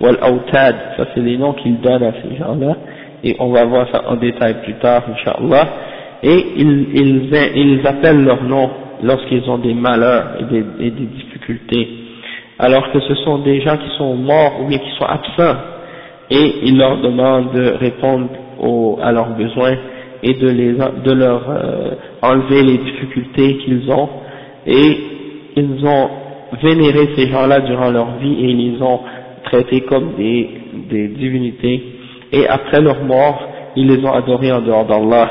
ou al-autad, ça c'est les noms qu'ils donnent à ces gens-là. Et on va voir ça en détail plus tard, Inch'Allah. Et ils, ils, ils appellent leur nom lorsqu'ils ont des malheurs et des, et des, difficultés, alors que ce sont des gens qui sont morts ou bien qui sont absents, et ils leur demandent de répondre à leurs besoins et de, leur euh, enlever les difficultés qu'ils ont, et ils ont vénéré ces gens-là durant leur vie et ils les ont traités comme des, divinités, et après leur mort, ils les ont adorés en dehors d'Allah.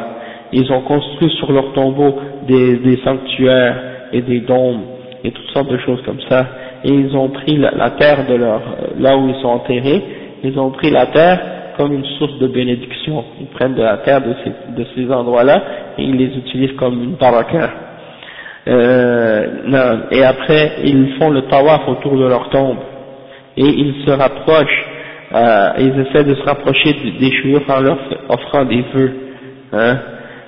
Ils ont construit sur leurs tombeaux des, sanctuaires et des dômes et toutes sortes de choses comme ça. Et ils ont pris la, terre de leur, là où ils sont enterrés, ils ont pris la terre comme une source de bénédiction. Ils prennent de la terre de ces, endroits-là et ils les utilisent comme une baraka. Euh, et après, ils font le tawaf autour de leur tombe et ils se rapprochent, euh, ils essaient de se rapprocher des chouïrs en leur offrant des vœux. Hein,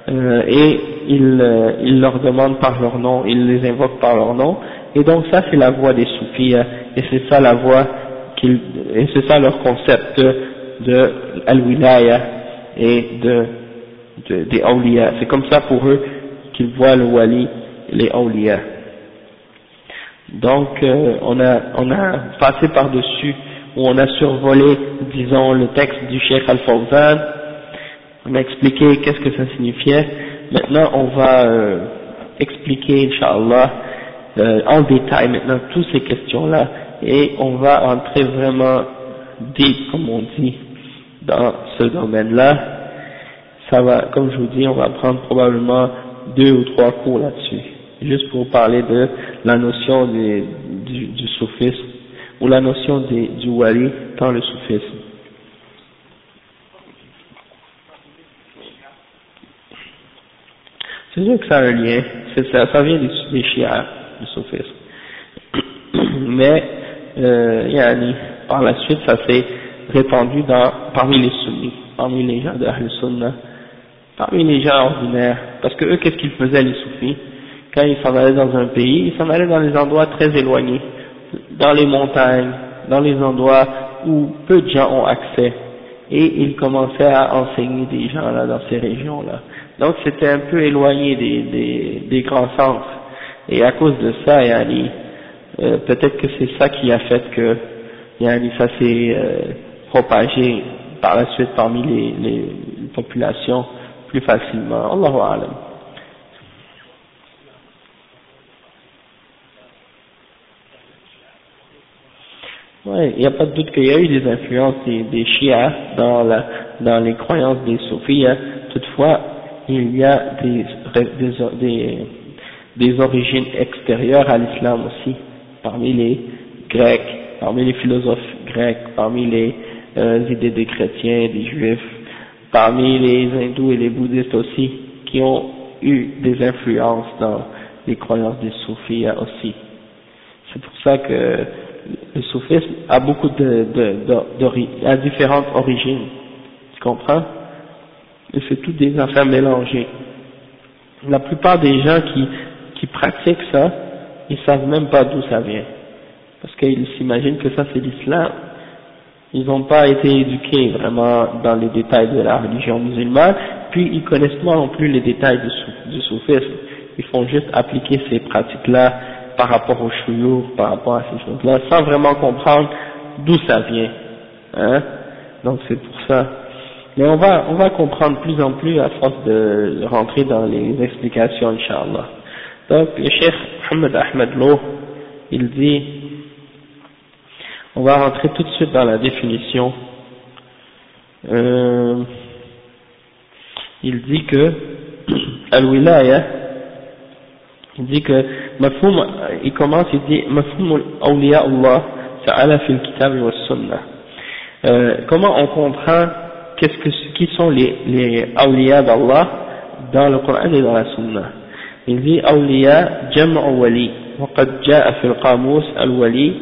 euh, et euh, il, leur demande par leur nom, il les invoque par leur nom, et donc ça c'est la voie des hein. et c'est ça la voie qu'ils, et c'est ça leur concept de al-wilaya et de, de des awliya, c'est comme ça pour eux qu'ils voient le wali, les awliya. Donc euh, on a on a passé par dessus ou on a survolé disons le texte du Cheikh Al-Fawzan on a expliqué qu'est-ce que ça signifiait. Maintenant, on va euh, expliquer, Inch'Allah, euh, en détail maintenant toutes ces questions-là et on va entrer vraiment deep, comme on dit, dans ce domaine-là. Ça va, comme je vous dis, on va prendre probablement deux ou trois cours là-dessus, juste pour parler de la notion du, du soufisme ou la notion du wali dans le soufisme. C'est sûr que ça a un lien, ça, ça vient des, des chiites, du soufisme. Mais, euh, par la suite, ça s'est répandu dans, parmi les sunnis, parmi les gens de Sunnah, parmi les gens ordinaires. Parce que eux, qu'est-ce qu'ils faisaient les soufis? Quand ils s'en allaient dans un pays, ils s'en allaient dans des endroits très éloignés, dans les montagnes, dans les endroits où peu de gens ont accès. Et ils commençaient à enseigner des gens là dans ces régions-là. Donc c'était un peu éloigné des, des, des, grands centres. Et à cause de ça, yani, euh, peut-être que c'est ça qui a fait que yani, ça s'est euh, propagé par la suite parmi les, populations plus facilement. Allahu alam. Oui, il n'y a pas de doute qu'il y a eu des influences des, des chiites dans, les croyances des soufis. Toutefois, il y a des, origines extérieures à l'islam aussi, parmi les Grecs, parmi les philosophes grecs, parmi les euh, idées des chrétiens, des juifs, parmi les hindous et les bouddhistes aussi, qui ont eu des influences dans les croyances des soufis aussi. C'est pour ça que le soufisme a beaucoup de, de, de, a différentes origines. Tu comprends? Et c'est tout des affaires mélangées. La plupart des gens qui, qui pratiquent ça, ils savent même pas d'où ça vient. Parce qu'ils s'imaginent que ça c'est l'islam. Ils n'ont pas été éduqués vraiment dans les détails de la religion musulmane, puis ils connaissent pas non plus les détails du, du soufisme. Ils font juste appliquer ces pratiques-là par rapport au chouyour, par rapport à ces choses-là, sans vraiment comprendre d'où ça vient. Hein Donc c'est pour ça. Mais on va, on va comprendre plus en plus à force de rentrer dans les explications, Inch'Allah. Donc, le Cheikh Mohamed Ahmed Loh, il dit, on va rentrer tout de suite dans la définition. Euh, il dit que al-wilaya, il dit que mafhum, il commence, il dit mafhum awliya Allah ta'ala fil kitab wa sunnah. Euh, comment on comprend qu'est-ce que, qui sont les, les awliya d'Allah dans le Coran et dans la Sunna Il dit awliya jam'u wali وقد جاء في القاموس الولي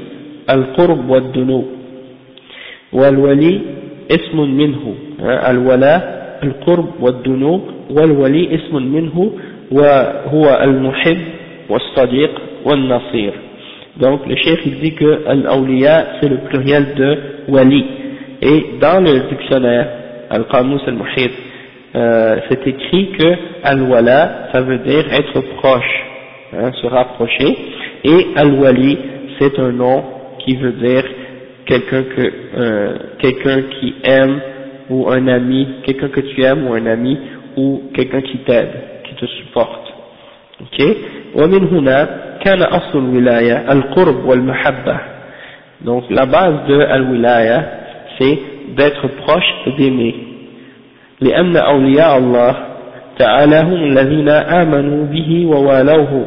القرب والدنو والولي اسم منه الولاء القرب والدنو والولي اسم منه وهو المحب والصديق والنصير donc le chef il dit que al-awliya c'est le pluriel de wali et dans le dictionnaire al-qamus al-muhit euh, c'est écrit que al-wala ça veut dire être proche hein, se rapprocher et al-wali c'est un nom qui veut dire quelqu'un que euh, quelqu'un qui aime ou un ami, quelqu'un que tu aimes ou un ami ou quelqu'un qui t'aide, qui te supporte. Ok ومن هنا كان أصل الولاية القرب والمحبة donc la base de al-wilaya c'est d'être proche et d'aimer لأن أولياء الله تعالى هم الذين آمنوا به ووالوه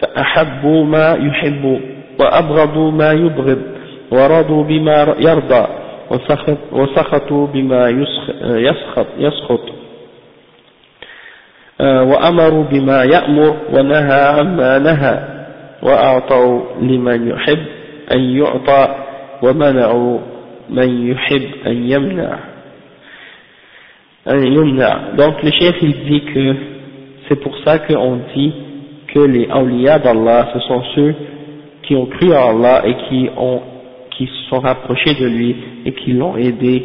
فأحبوا ما يحب وأبغضوا ما يبغض ورضوا بما يرضى وسخطوا بما يسخط, يسخط. وأمروا بما يأمر ونهى عما نهى وأعطوا لمن يحب أن يعطى ومنعوا من يحب أن يمنع. أن يمنع. Donc le chef il dit que c'est pour ça qu'on dit que les awliya d'Allah ce sont ceux qui ont cru en Allah et qui ont qui se sont rapprochés de lui et qui l'ont aidé,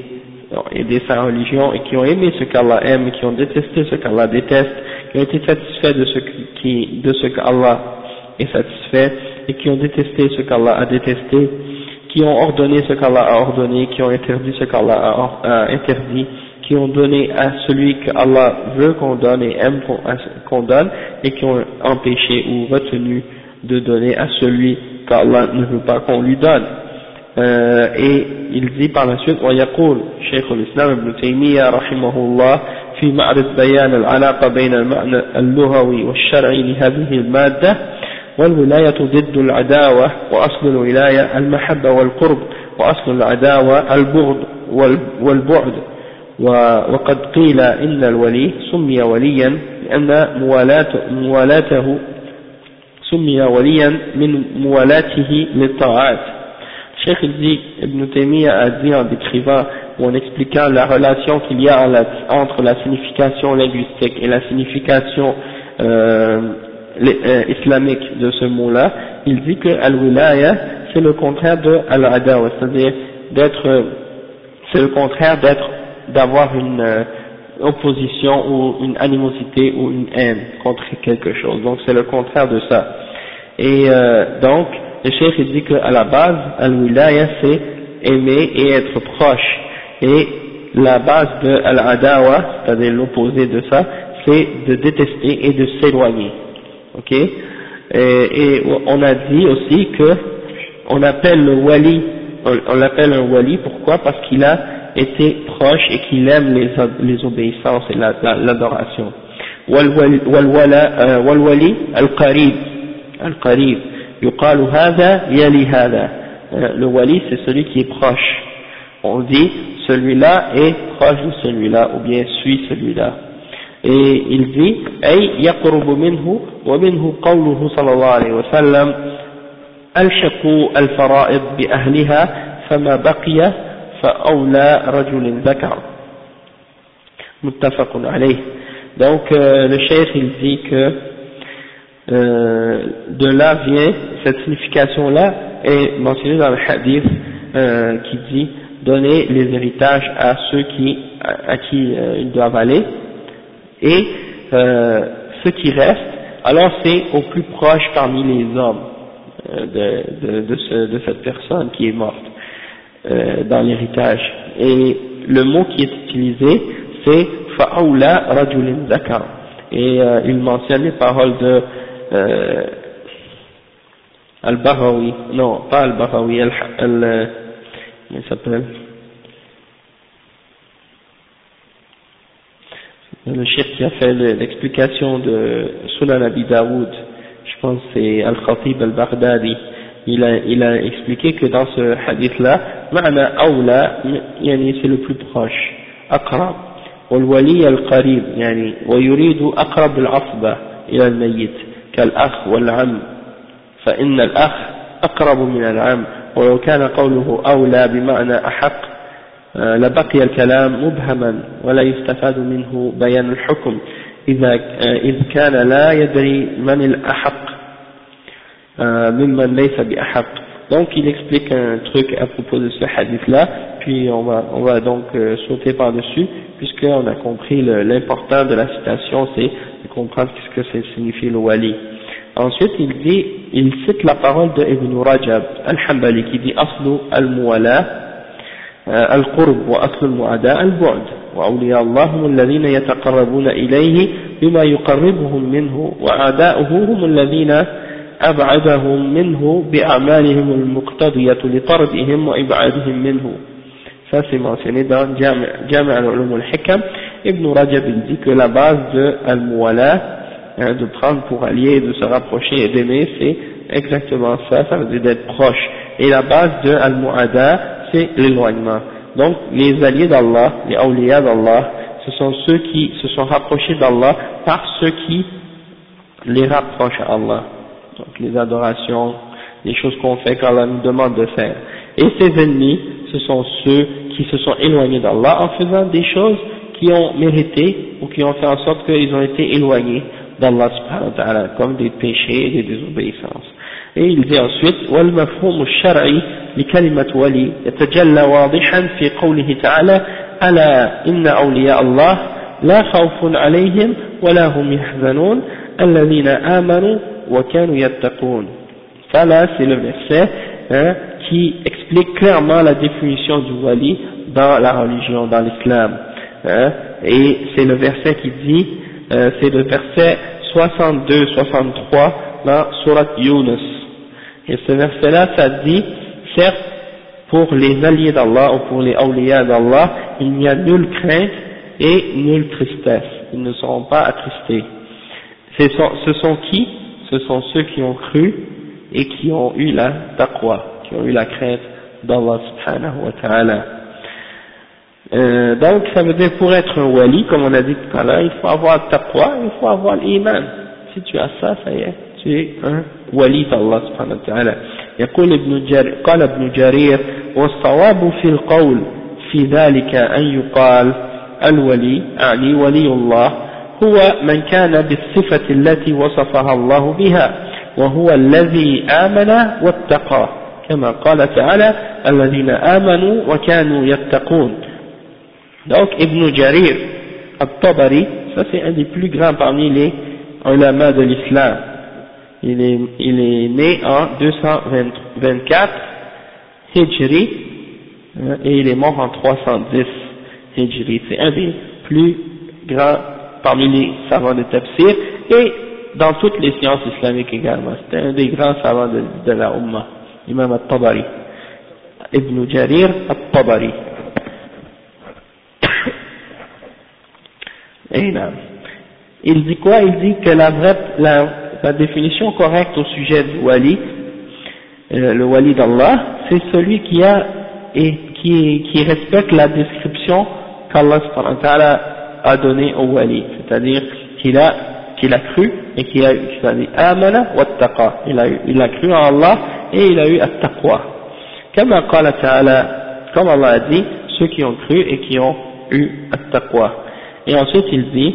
ont aidé sa religion et qui ont aimé ce qu'Allah aime et qui ont détesté ce qu'Allah déteste, qui ont été satisfaits de ce qui, de ce qu'Allah est satisfait et qui ont détesté ce qu'Allah a détesté, qui ont ordonné ce qu'Allah a ordonné, qui ont interdit ce qu'Allah a, interdit, qui ont donné à celui qu'Allah veut qu'on donne et aime qu'on donne et qui ont empêché ou retenu de donner à celui qu'Allah ne veut pas qu'on lui donne. Euh, et il dit par la suite ويقول شيخ الإسلام ابن تيمية رحمه الله في معرض بيان العلاقة بين المعنى اللغوي والشرعي لهذه المادة والولاية ضد العداوة وأصل الولاية المحبة والقرب وأصل العداوة البغض والبعد وقد قيل إن الولي سمي وليا لأن موالاته سمي وليا من موالاته للطاعات Cheikh il dit, Ibn Taymiyyah a dit en décrivant ou en expliquant la relation qu'il y a entre la signification linguistique et la signification euh, euh, islamique de ce mot-là, il dit que al-wilaya c'est le contraire de al-adawa, c'est-à-dire d'être, c'est le contraire d'être, d'avoir une euh, opposition ou une animosité ou une haine contre quelque chose. Donc c'est le contraire de ça. Et donc le chef il dit qu'à la base, al-wilaya c'est aimer et être proche. Et la base de al-adawa, c'est-à-dire l'opposé de ça, c'est de détester et de s'éloigner. Ok? Et, et, on a dit aussi que on appelle le wali, on, l'appelle un wali, pourquoi? Parce qu'il a été proche et qu'il aime les, les obéissances et l'adoration. La, wal-wali al-qarib, al-qarib يقال هذا يلي هذا le wali c'est celui qui est proche on dit celui-là est proche de celui-là ou bien suit celui-là et il dit أي يقرب منه ومنه قوله صلى الله عليه وسلم ألشقوا الفرائض بأهلها فما بقي فأولى رجل ذكر متفق عليه donc euh, le cheikh il dit que Euh, de là vient cette signification-là est mentionnée dans le hadith euh, qui dit donner les héritages à ceux qui à, qui euh, ils doivent aller et ce qui reste alors c'est au plus proche parmi les hommes de, de, de, ce, de, cette personne qui est morte dans l'héritage. Et le mot qui est utilisé c'est fa'aula rajulin zakar. Et il mentionne les paroles de euh, Al-Bahawi, non, pas Al-Bahawi, Al, Al il s'appelle? Le chef qui a fait l'explication de Sunan Abi Daoud, je pense c'est Al-Khatib Al-Baghdadi, il a, il a expliqué que dans ce hadith-là, ma'na awla, c'est le plus proche, aqrab, والولي القريب يعني ويريد أقرب العصبة إلى الميت كالأخ والعم فإن الأخ أقرب من العم ولو كان قوله أولى بمعنى أحق لبقي الكلام مبهما ولا يستفاد منه بيان الحكم إذا إذ كان لا يدري من الأحق donc il explique un truc à propos de ce hadith là puis on va, on va donc sauter par dessus puisqu'on a compris l'important de la citation c'est de comprendre ce que ça signifie le wali ensuite il dit il cite la parole de Ibn Rajab al-Hambali qui dit aslu al-muwala القرب وأصل المعداء البعد وأولياء الله هم الذين يتقربون إليه بما يقربهم منه وأعداؤه هم الذين أبعدهم منه بأعمالهم المقتضية لطردهم وإبعادهم منه ça c'est mentionné dans Jami' al-Ulum al-Hikam Ibn Rajab il dit que la base de al-Muwala hein, de prendre pour allier, de se rapprocher et d'aimer c'est exactement ça, ça veut dire d'être proche et la base de al-Mu'ada c'est l'éloignement. Donc les alliés d'Allah, les awliyas d'Allah, ce sont ceux qui se sont rapprochés d'Allah par ceux qui les rapprochent à Allah. Donc les adorations, les choses qu'on fait qu'Allah nous demande de faire. Et ses ennemis, ce sont ceux qui se sont éloignés d'Allah en faisant des choses qui ont mérité ou qui ont fait en sorte qu'ils ont été éloignés d'Allah subhanahu wa ta'ala, comme des péchés et des désobéissances. Et il dit ensuite, والمفهوم الشرعي لكلمة ولي يتجلى واضحا في قوله تعالى ألا إن أولياء الله لا خوف عليهم ولا هم يحزنون الذين آمنوا وكانوا يتقون Ça là, c'est le verset hein, qui explique clairement la définition du wali dans la religion, dans l'islam. Hein, et c'est le verset qui dit, euh, c'est le verset 62-63 dans Surat Yunus. Et ce verset-là, ça dit, certes, pour les alliés d'Allah ou pour les awliyas d'Allah, il n'y a nulle crainte et nulle tristesse. Ils ne seront pas attristés. Ce sont, ce sont qui Ce sont ceux qui ont cru et qui ont eu la taqwa, qui ont eu la crainte d'Allah subhanahu wa ta'ala. Euh, donc ça veut dire pour être un wali, comme on a dit tout à l'heure, il faut avoir taqwa, il faut avoir l'iman. Si tu as ça, ça y est, tu es un ولي الله سبحانه وتعالى يقول ابن جرير قال ابن جرير والصواب في القول في ذلك أن يقال الولي أعني ولي الله هو من كان بالصفة التي وصفها الله بها وهو الذي آمن واتقى كما قال تعالى الذين آمنوا وكانوا يتقون donc Ibn Jarir al-Tabari ça c'est un des plus grands parmi les ulama de l'islam il est, il est né en 224 Hijri et il est mort en 310 Hijri. C'est un des plus grands parmi les savants de Tafsir et dans toutes les sciences islamiques également. C'était un des grands savants de, la Ummah, Imam al-Tabari, Ibn Jarir al-Tabari. Il dit quoi? Il dit que la vraie, la définition correcte au sujet du wali, euh, le wali d'Allah, c'est celui qui a et qui, qui respecte la description qu'Allah a donnée au wali, c'est-à-dire qu'il a qu'il a cru et qu'il a, qu a dit amana wa taqa, il a, il a cru en Allah et il a eu at-taqwa. Comme Allah a dit, ceux qui ont cru et qui ont eu at-taqwa. Et ensuite il dit,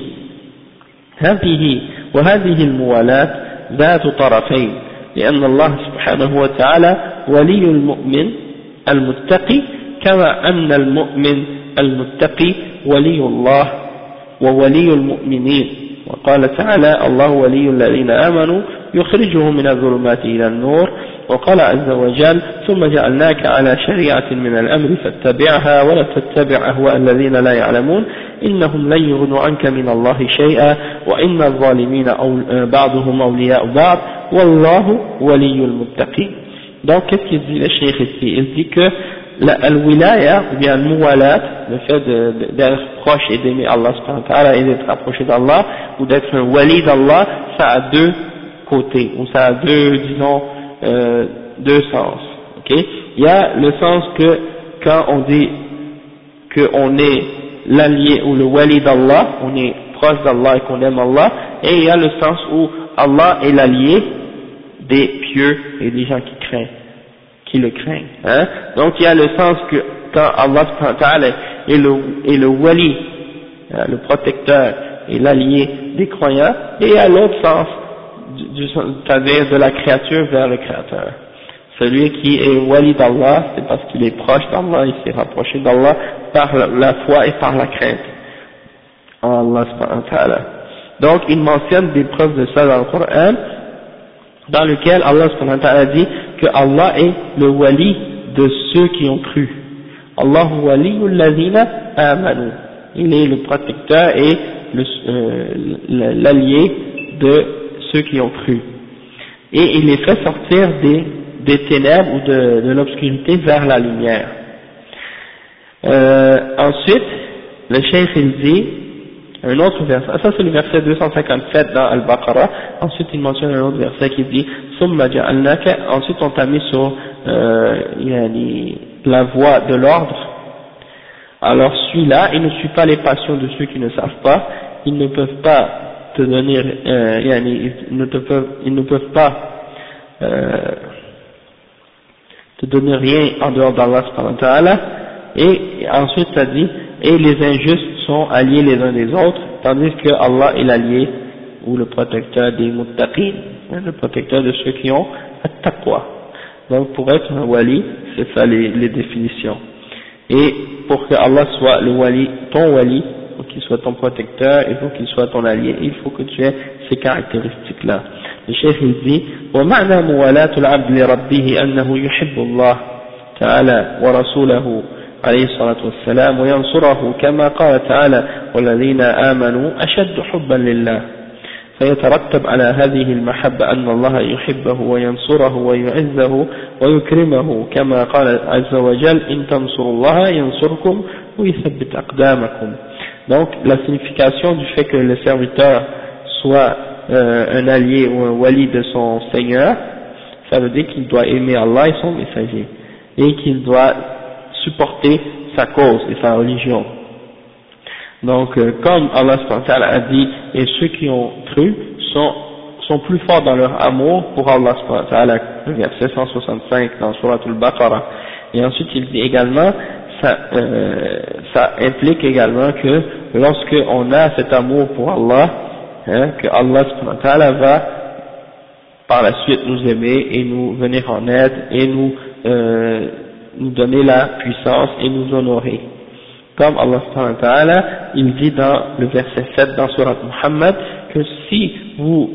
هذه وهذه الموالاة ذات طرفين لأن الله سبحانه وتعالى ولي المؤمن المتقي كما أن المؤمن المتقي ولي الله وولي المؤمنين. وقال تعالى الله ولي الذين آمنوا يخرجهم من الظلمات إلى النور. وقال عز وجل ثم جعلناك على شريعة من الأمر فاتبعها ولا تتبع أهواء الذين لا يعلمون. إنهم لن يغنوا عنك من الله شيئا وإن الظالمين بعضهم أولياء بعض. والله ولي المتقين. Donc qu'est-ce qu'il dit le cheikh ici? Il dit que Al-wilaya, ou bien al-muwalat, le fait d'être proche et d'aimer Allah et d'être approché d'Allah, ou d'être un wali d'Allah, ça a deux côtés, ou ça a deux, disons, euh, deux sens. ok? Il y a le sens que quand on dit qu'on est l'allié ou le wali d'Allah, on est proche d'Allah et qu'on aime Allah, et il y a le sens où Allah est l'allié des pieux et des gens qui craignent, qui le craignent. Hein Donc il y a le sens que quand Allah est le, est le wali, hein, le protecteur et l'allié des croyants, et a l'autre sens, c'est-à-dire de la créature vers le créateur. Celui qui est wali d'Allah, c'est parce qu'il est proche d'Allah, il s'est rapproché d'Allah par la foi et par la crainte en Allah Donc il mentionne des preuves de ça dans le Coran, dans lequel Allah dit que Allah est le wali de ceux qui ont cru. Allahu waliyul ladhina amanu. Il est le protecteur et euh, l'allié de ceux qui ont cru. Et il les fait sortir des, ténèbres ou de, de l'obscurité vers la lumière. Euh, ensuite, le cheikh il dit, un autre verset, ça c'est le verset 257 dans Al-Baqarah, ensuite il mentionne un autre verset qui dit, ensuite on t'a mis sur euh, la voie de l'ordre, alors celui-là, il ne suit pas les passions de ceux qui ne savent pas, ils ne peuvent pas te donner, euh, ils, ne te peuvent, ils ne peuvent pas euh, te donner rien en dehors d'Allah et ensuite ça dit, et les injustes sont alliés les uns des autres, tandis que Allah est l'allié ou le protecteur des muttaqin, hein, le protecteur de ceux qui ont at-taqwa. Donc pour être un wali, c'est ça les, les, définitions. Et pour que Allah soit le wali, ton wali, pour qu'il soit ton protecteur et pour qu'il soit ton allié, il faut que tu aies ces caractéristiques-là. Le chef il dit, ومعنى موالاة العبد لربه أنه يحب الله تعالى ورسوله عليه الصلاة والسلام وينصره كما قال تعالى والذين آمنوا أشد حبا لله. فيترتب على هذه المحبة أن الله يحبه وينصره ويعزه ويكرمه كما قال عز وجل إن تنصروا الله ينصركم ويثبت أقدامكم. Donc la signification du fait que le serviteur soit euh, un allié ou un wali de son Seigneur ça veut dire qu'il doit aimer Allah et son messager. Et qu'il doit supporter sa cause et sa religion. Donc, euh, comme Allah a dit, et ceux qui ont cru sont, sont plus forts dans leur amour pour Allah verset 165 dans Surah Al-Baqarah. Et ensuite, il dit également, ça, euh, ça implique également que lorsque on a cet amour pour Allah, hein, que Allah va par la suite nous aimer et nous venir en aide et nous euh, nous donner la puissance et nous honorer. Comme Allah il dit dans le verset 7 dans Surat Muhammad que si vous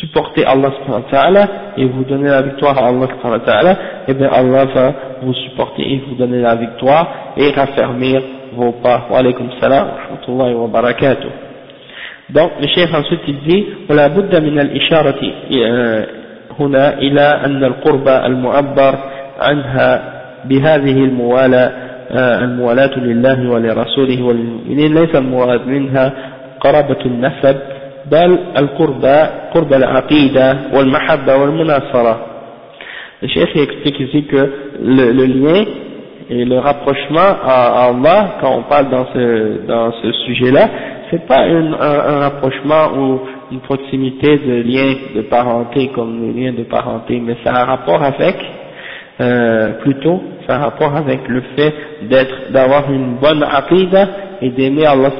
supportez Allah et vous donnez la victoire à Allah et eh bien Allah va vous supporter et vous donner la victoire et raffermir vos pas. Wa alaykum salam wa rahmatullahi wa barakatuh. Donc le chef ensuite il dit ولا بد من الإشارة هنا إلى أن القربى المعبر عنها بهذه الموالاة آه، الموالاة لله ولرسوله والمؤمنين ليس المراد منها قرابة النسب بل القربى قرب العقيدة والمحبة والمناصرة Le chef explique ici que le, le lien et le rapprochement à Allah, quand on parle dans ce, dans ce sujet-là, c'est pas un, un, rapprochement ou une proximité de lien de parenté comme le lien de parenté, mais ça a un rapport avec euh, plutôt ça a rapport avec le fait d'être, d'avoir une bonne aqidah et d'aimer Allah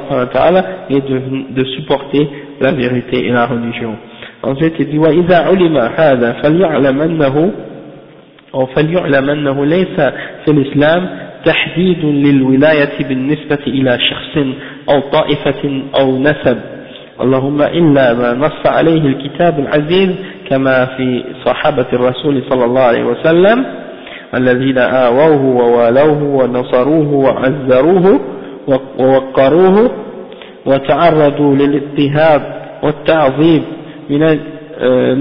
et de, de supporter la vérité et la religion. Ensuite il dit وإذا علم هذا فليعلم أنه أو فليعلم أنه ليس في الإسلام تحديد للولاية بالنسبة إلى شخص أو طائفة أو نسب اللهم إلا ما نص عليه الكتاب العزيز كما في صحابة الرسول صلى الله عليه وسلم الذين آووه ووالوه ونصروه وعزروه ووقروه وتعرضوا للاضطهاد والتعظيم من,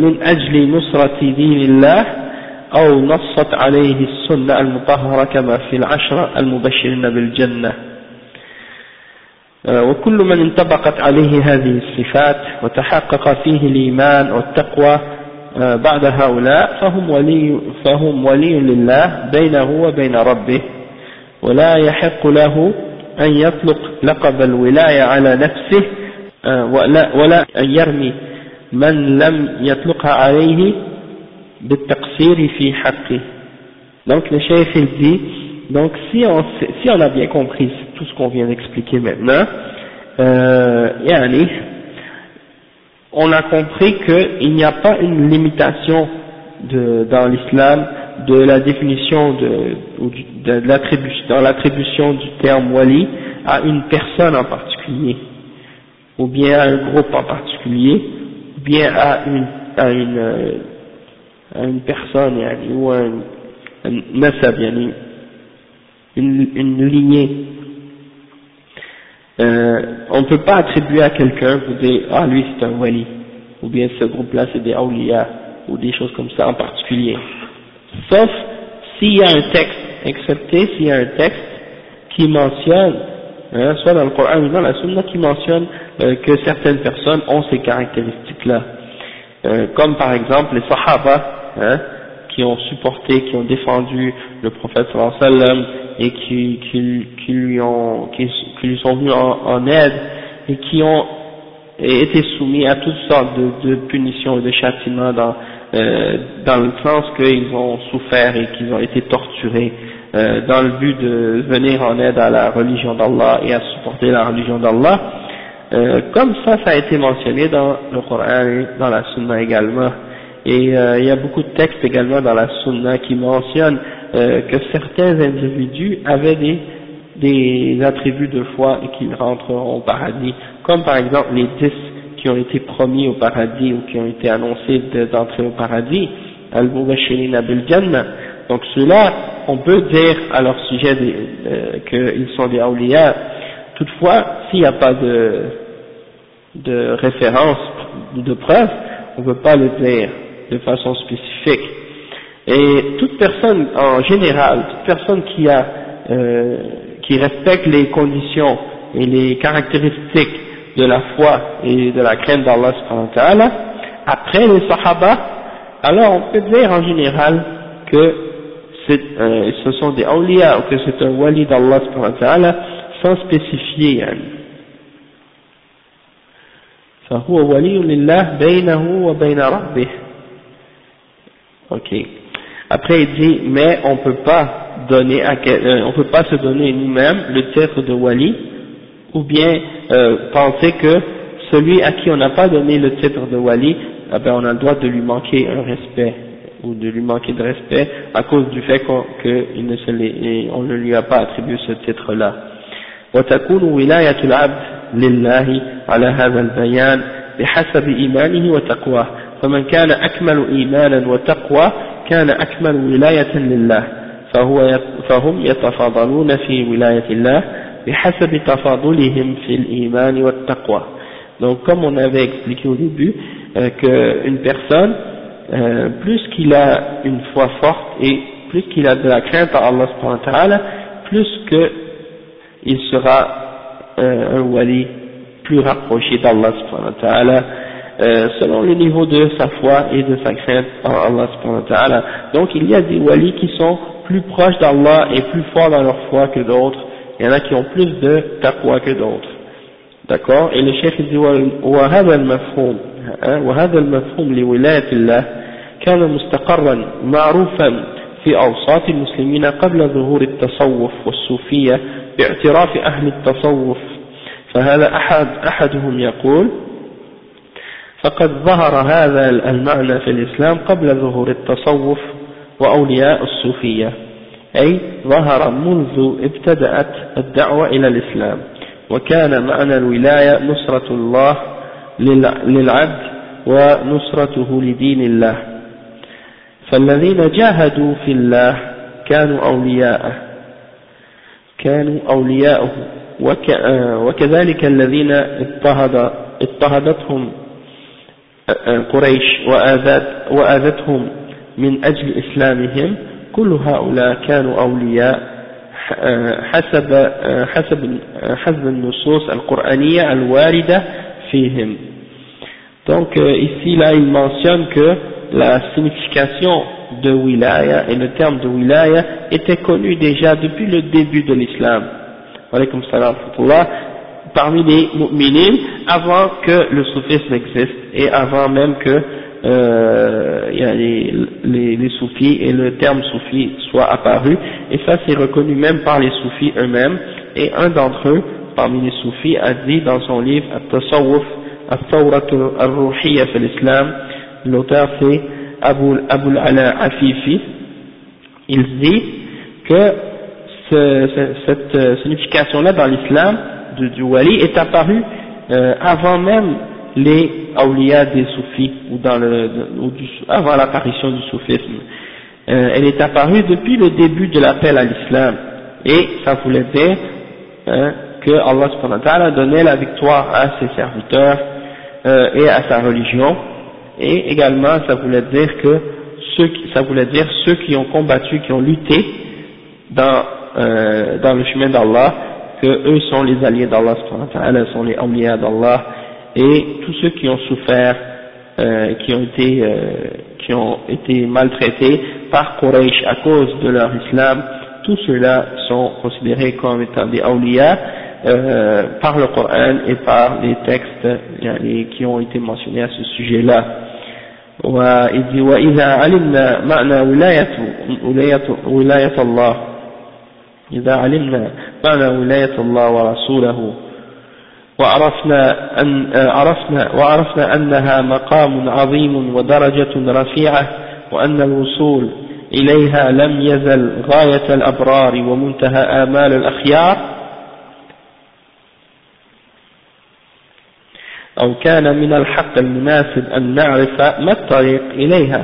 من أجل نصرة دين الله أو نصت عليه السنة المطهرة كما في العشرة المبشرين بالجنة. آه، وكل من انطبقت عليه هذه الصفات وتحقق فيه الإيمان والتقوى آه، بعد هؤلاء فهم ولي, فهم ولي لله بينه وبين ربه ولا يحق له أن يطلق لقب الولاية على نفسه آه، ولا, ولا أن يرمي من لم يطلقها عليه بالتقصير في حقه. Donc le chef il dit donc si on, si on a bien compris tout ce qu'on vient d'expliquer maintenant euh, yani, on a compris qu'il n'y a pas une limitation de, dans l'islam de la définition de, de, l'attribution, du terme wali à une personne en particulier, ou bien à un groupe en particulier, ou bien à une, à une, à une personne ou un, un nasab, yani, une, une lignée. Euh, on ne peut pas attribuer à quelqu'un pour dire ah lui c'est un wali. Ou bien ce groupe-là c'est des awliya ou des choses comme ça en particulier. Sauf s'il y a un texte excepté s'il y a un texte qui mentionne hein, soit dans le Coran ou dans la Sunna qui mentionne euh, que certaines personnes ont ces caractéristiques-là. Euh, comme par exemple les Sahaba hein, qui ont supporté, qui ont défendu le prophète sallallahu et qui, qui, qui, lui ont, qui, qui, lui sont venus en, en, aide et qui ont été soumis à toutes sortes de, de punitions et de châtiments dans, euh, dans le sens qu'ils ont souffert et qu'ils ont été torturés euh, dans le but de venir en aide à la religion d'Allah et à supporter la religion d'Allah. Euh, comme ça, ça a été mentionné dans le Coran et dans la Sunna également. Et euh, il y a beaucoup de textes également dans la Sunna qui mentionnent euh, que certains individus avaient des, attributs de foi et qu'ils rentreront au paradis, comme par exemple les dix qui ont été promis au paradis ou qui ont été annoncés d'entrer au paradis, al-mubashirin bil jannah. Donc ceux-là, on peut dire à leur sujet euh, qu'ils sont des awliya. Toutefois, s'il n'y a pas de, de référence, de preuve, on ne peut pas le dire de façon spécifique. Et toute personne en général, toute personne qui a, euh, qui respecte les conditions et les caractéristiques de la foi et de la crainte d'Allah après les Sahaba, alors on peut dire en général que euh, ce sont des awliya ou que c'est un wali d'Allah sans spécifier. فهو ولي لله بينه وبين ربه ok après il dit mais on peut pas donner à, euh, on peut pas se donner nous-mêmes le titre de wali ou bien euh, penser que celui à qui on n'a pas donné le titre de wali eh ben on a le droit de lui manquer un respect ou de lui manquer de respect à cause du fait qu'on ne, se on ne lui a pas attribué ce titre là وتكون ولاية العبد لله على هذا البيان بحسب إيمانه وتقواه فمن كان أكمل إيمانا وتقوى كان أكمل ولاية لله فهو فهم يتفاضلون في ولاية الله بحسب تفاضلهم في الإيمان والتقوى donc comme on avait expliqué au début euh, qu'une personne euh, plus qu'il a une foi forte et plus qu'il a de la crainte à Allah subhanahu wa ta'ala plus que il sera euh, un wali plus rapproché d'Allah subhanahu wa ta'ala euh, selon le niveau de sa foi et de sa crainte en Allah subhanahu wa ta'ala. Donc il y a des walis qui sont plus proches d'Allah et plus forts dans leur foi que d'autres. Il y en a qui ont plus de taqwa que d'autres. D'accord Et le chef dit وهذا المفهوم وهذا المفهوم لولاية الله كان مستقرا معروفا في أوساط المسلمين قبل ظهور التصوف والصوفية باعتراف أهل التصوف فهذا أحد أحدهم يقول فقد ظهر هذا المعنى في الإسلام قبل ظهور التصوف وأولياء الصوفية. أي ظهر منذ ابتدأت الدعوة إلى الإسلام. وكان معنى الولاية نصرة الله للعبد ونصرته لدين الله. فالذين جاهدوا في الله كانوا أولياءه. كانوا أولياءه. وكذلك الذين اضطهد اضطهدتهم قريش وآذت وآذتهم من أجل إسلامهم كل هؤلاء كانوا أولياء حسب حسب حسب النصوص القرآنية الواردة فيهم Donc euh, ici là il mentionne que la signification de wilaya et le terme de wilaya était connu déjà depuis le début de l'islam. Parmi les mu'minin avant que le soufisme existe et avant même que euh, les, les, les, soufis et le terme soufi soit apparu. Et ça c'est reconnu même par les soufis eux-mêmes. Et un d'entre eux parmi les soufis a dit dans son livre At-Tasawwuf At-Tawrat al-Ruhiyya fil Islam l'auteur c'est Abu, Abu Ala Afifi. Il dit que ce, cette euh, signification-là dans l'islam du, du, wali est apparue euh, avant même les awliya des soufis ou dans le, ou du, avant l'apparition du soufisme. Euh, elle est apparue depuis le début de l'appel à l'islam et ça voulait dire hein, que Allah subhanahu wa donnait la victoire à ses serviteurs euh, et à sa religion et également ça voulait dire que ceux qui, ça voulait dire ceux qui ont combattu, qui ont lutté dans, euh, dans le chemin d'Allah, que eux sont les alliés d'Allah, sont les awliya d'Allah, et tous ceux qui ont souffert, euh, qui ont été euh, qui ont été maltraités par Quraysh à cause de leur islam, tous ceux-là sont considérés comme étant des awliya euh, par le Coran et par les textes qui ont été mentionnés à ce sujet-là. وإذا علمنا معنى ولاية, ولاية, ولاية الله إذا علمنا معنى ولاية الله ورسوله وعرفنا أن عرفنا وعرفنا أنها مقام عظيم ودرجة رفيعة وأن الوصول إليها لم يزل غاية الأبرار ومنتهى آمال الأخيار. أو كان من الحق المناسب أن نعرف ما الطريق إليها.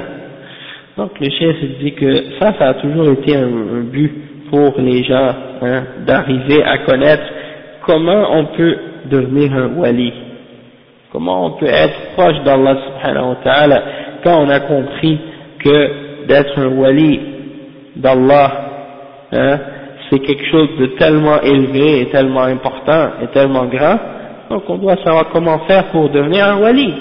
Donc le chef dit que ça ça a toujours été un, un but pour les gens hein, d'arriver à connaître comment on peut devenir un wali comment on peut être proche d'Allah subhanahu wa ta'ala quand on a compris que d'être un wali d'Allah hein, c'est quelque chose de tellement élevé et tellement important et tellement grand donc on doit savoir comment faire pour devenir un wali.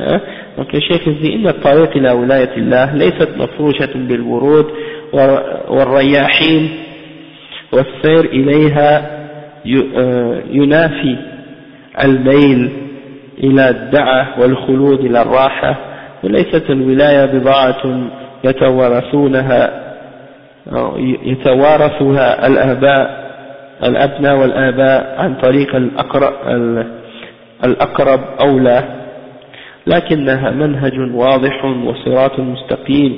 Hein? Donc le cheikh dit إن الطريق إلى ولاية الله ليست مفروشة بالورود والرياحين والسير إليها ينافي الميل إلى الدعة والخلود إلى الراحة وليست الولاية بضاعة يتوارثونها يتوارثها الآباء الأبناء والآباء عن طريق الأقرب أولى لكنها منهج واضح وصراط مستقيم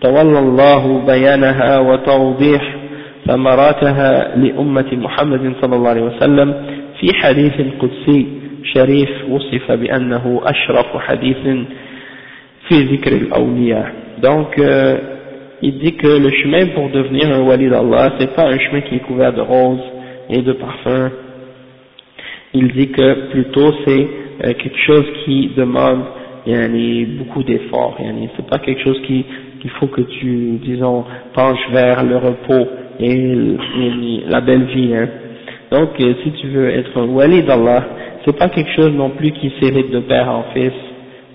تولى الله بيانها وتوضيح ثمراتها لأمة محمد صلى الله عليه وسلم في حديث قدسي شريف وصف بأنه أشرف حديث في ذكر الأولياء donc euh, il dit que le chemin pour devenir un wali d'Allah, c'est pas un chemin qui est couvert de roses et de parfums. Il dit que plutôt c'est euh, quelque chose qui demande yani, beaucoup d'efforts. Yani, c'est pas quelque chose qui qu'il faut que tu, disons, penches vers le repos et, la belle vie. Hein. Donc, euh, si tu veux être un wali d'Allah, c'est pas quelque chose non plus qui s'hérite de père en fils,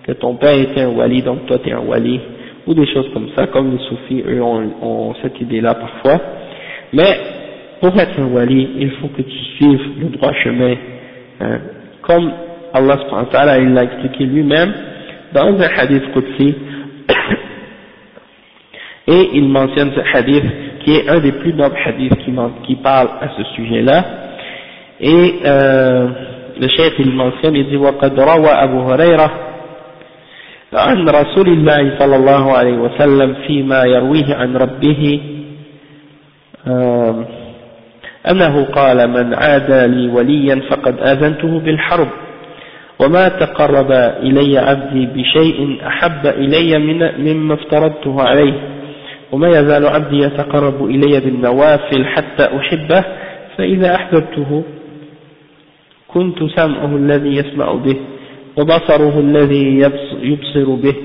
que ton père était un wali, donc toi tu es un wali ou des choses comme ça, comme les soufis, eux, ont, cette idée-là parfois. Mais, pour être un wali, il faut que tu suives le droit chemin. Hein. Comme Allah il l'a expliqué lui-même dans un hadith Qudsi, et il mentionne ce hadith qui est un des plus nobles hadiths qui, qui parle à ce sujet-là. Et euh, le chef il mentionne, il dit وَقَدْ رَوَى أَبُو هُرَيْرَةَ عن رسول الله صلى الله عليه وسلم فيما يرويه عن ربه أنه قال من عادى لي وليا فقد آذنته بالحرب وما تقرب إلي عبدي بشيء أحب إلي مما افترضته عليه. وما يزال عبدي يتقرب إلي بالنوافل حتى أحبه فإذا أحببته كنت سمعه الذي يسمع به وبصره الذي يبصر به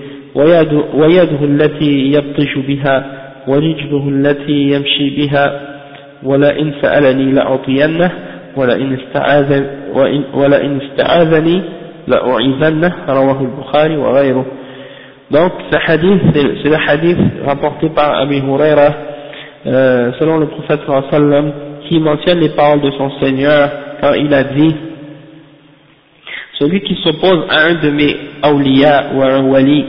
ويده, التي يبطش بها ورجله التي يمشي بها. ولئن سألني لأعطينه ولئن استعاذني لأعيذنه رواه البخاري وغيره Donc ce hadith, c'est le hadith rapporté par Abi Huraira, euh, selon le prophète sallam, qui mentionne les paroles de son Seigneur quand il a dit Celui qui s'oppose à un de mes awliya ou à un wali,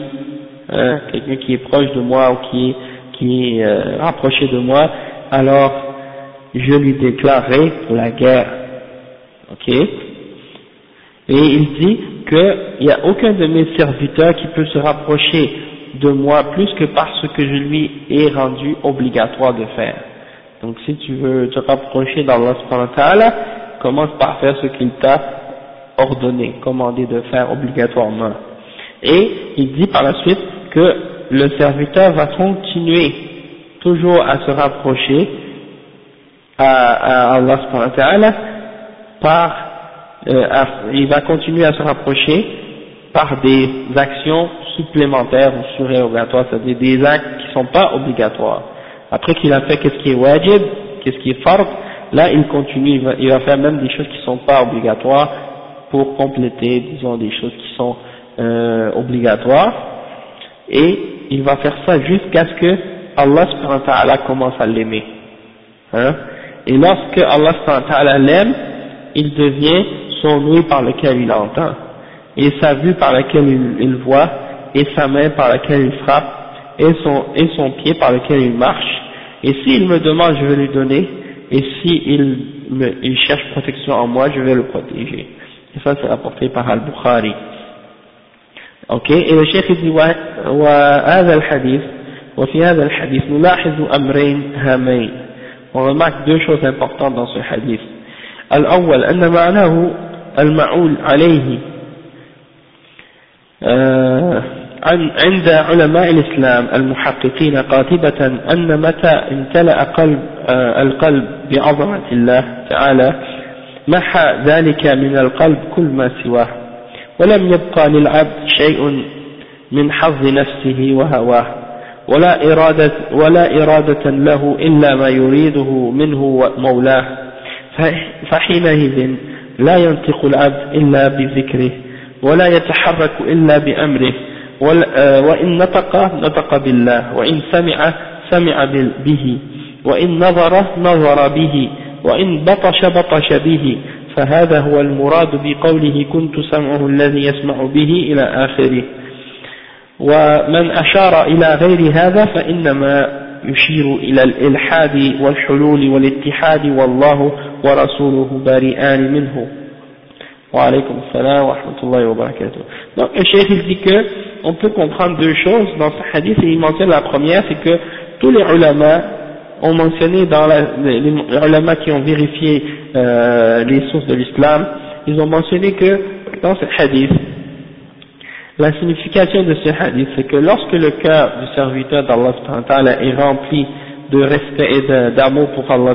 hein, quelqu'un qui est proche de moi ou qui est, qui est euh, rapproché de moi, alors je lui déclarerai la guerre. Ok Et il dit qu'il n'y a aucun de mes serviteurs qui peut se rapprocher de moi plus que par ce que je lui ai rendu obligatoire de faire. Donc si tu veux te rapprocher d'Allah commence par faire ce qu'il t'a ordonné, commandé de faire obligatoirement. Et il dit par la suite que le serviteur va continuer toujours à se rapprocher à, Allah par, euh, il va continuer à se rapprocher par des actions supplémentaires ou surérogatoires, c'est-à-dire des actes qui ne sont pas obligatoires. Après qu'il a fait qu'est-ce qui est wajib, qu'est-ce qui est fard, là il continue, il va, faire même des choses qui ne sont pas obligatoires pour compléter, disons, des choses qui sont euh, obligatoires. Et il va faire ça jusqu'à ce que Allah commence à l'aimer. Hein? Et lorsque Allah l'aime, il devient son ouïe par lequel il entend, et sa vue par laquelle il, voit, et sa main par laquelle il frappe, et son, et son pied par lequel il marche. Et s'il me demande, je vais lui donner, et s'il il cherche protection en moi, je vais le protéger. Et ça, c'est rapporté par Al-Bukhari. Ok, et le chef dit, وهذا الحديث وفي هذا الحديث نلاحظ أمرين هامين on remarque deux choses importantes dans ce hadith الأول أن معناه المعول عليه عند علماء الإسلام المحققين قاطبة أن متى امتلأ قلب القلب بعظمة الله تعالى محى ذلك من القلب كل ما سواه ولم يبقى للعبد شيء من حظ نفسه وهواه ولا إرادة, ولا إرادة له إلا ما يريده منه مولاه. فحينئذ لا ينطق العبد إلا بذكره ولا يتحرك إلا بأمره وإن نطق نطق بالله وإن سمع سمع به وإن نظر نظر به وإن بطش بطش به فهذا هو المراد بقوله كنت سمعه الذي يسمع به إلى آخره. ومن أشار إلى غير هذا فإنما يشير إلى الإلحاد والحلول والاتحاد والله ورسوله بريئان منه وعليكم السلام ورحمة الله وبركاته donc le cheikh il dit que on peut comprendre deux choses dans ce hadith et il mentionne la première c'est que tous les ulama ont mentionné dans la, les, les ulama qui ont vérifié euh, les sources de l'islam ils ont mentionné que dans ce hadith La signification de ce hadith, c'est que lorsque le cœur du serviteur d'Allah est rempli de respect et d'amour pour Allah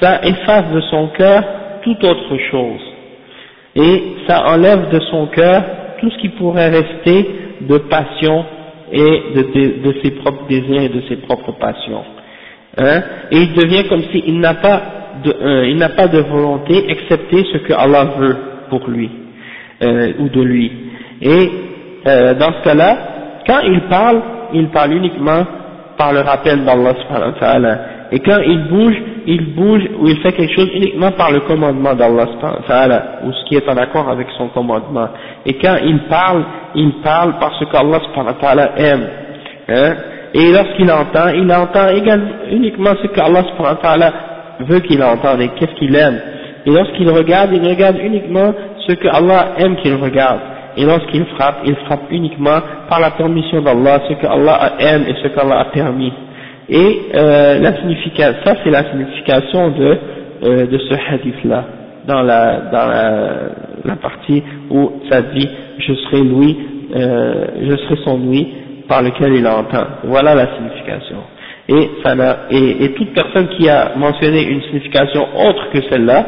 ça efface de son cœur toute autre chose. Et ça enlève de son cœur tout ce qui pourrait rester de passion et de, ses propres désirs et de ses propres passions. Hein? Et il devient comme s'il n'a pas de, euh, pas de volonté excepté ce que Allah veut pour lui euh, ou de lui. Et euh, dans ce cas-là, quand il parle, il parle uniquement par le rappel d'Allah. Et quand il bouge, il bouge ou il fait quelque chose uniquement par le commandement d'Allah ou ce qui est en accord avec son commandement. Et quand il parle, il parle parce qu'Allah aime. Hein. Et lorsqu'il entend, il entend également, uniquement ce qu'Allah veut qu'il entende et qu'est-ce qu'il aime. Et lorsqu'il regarde, il regarde uniquement ce que Allah aime qu'il regarde et lorsqu'il frappe, il frappe uniquement par la permission d'Allah, ce que Allah aime et ce qu'Allah a permis. Et euh, la signification, ça c'est la signification de, euh, de ce hadith-là, dans, la, dans la, la, partie où ça dit « je serai lui, euh, je serai son lui par lequel il entend ». Voilà la signification. Et, ça et, et toute personne qui a mentionné une signification autre que celle-là,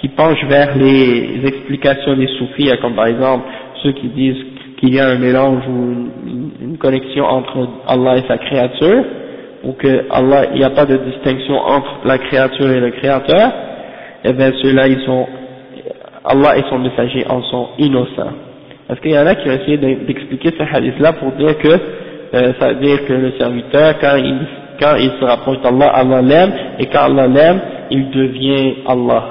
qui penche vers les explications des soufis, comme par exemple ceux qui disent qu'il y a un mélange ou une, connexion entre Allah et sa créature, ou que Allah, il n'y a pas de distinction entre la créature et le créateur, eh bien ceux-là, ils sont, Allah et son messager en sont innocents. Parce qu'il y en a qui ont essayé d'expliquer ce hadith-là pour dire que, euh, ça veut dire que le serviteur, quand il, quand il se rapproche d'Allah, Allah l'aime, et quand Allah l'aime, il devient Allah.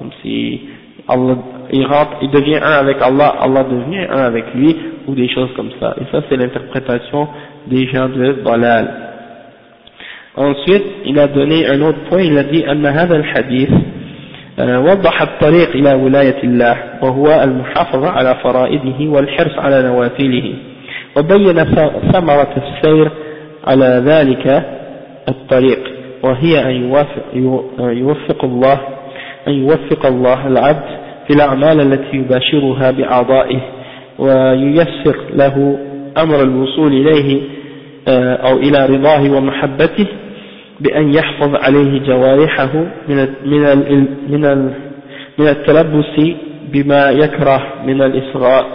Donc si Allah, il rentre, il devient un avec Allah, Allah devient un avec lui, ou des choses comme ça. Et ça, c'est l'interprétation des gens de Balal. Ensuite, il a donné un autre point, il a dit, أن هذا الحديث وضح الطريق إلى ولاية الله وهو المحافظة على فرائده والحرص على نوافله وبين ثمرة السير على ذلك الطريق وهي أن يوفق, الله أن يوفق الله العبد في الأعمال التي يباشرها بأعضائه وييسر له أمر الوصول إليه أو إلى رضاه ومحبته بأن يحفظ عليه جوارحه من من من التلبس بما يكره من الإصغاء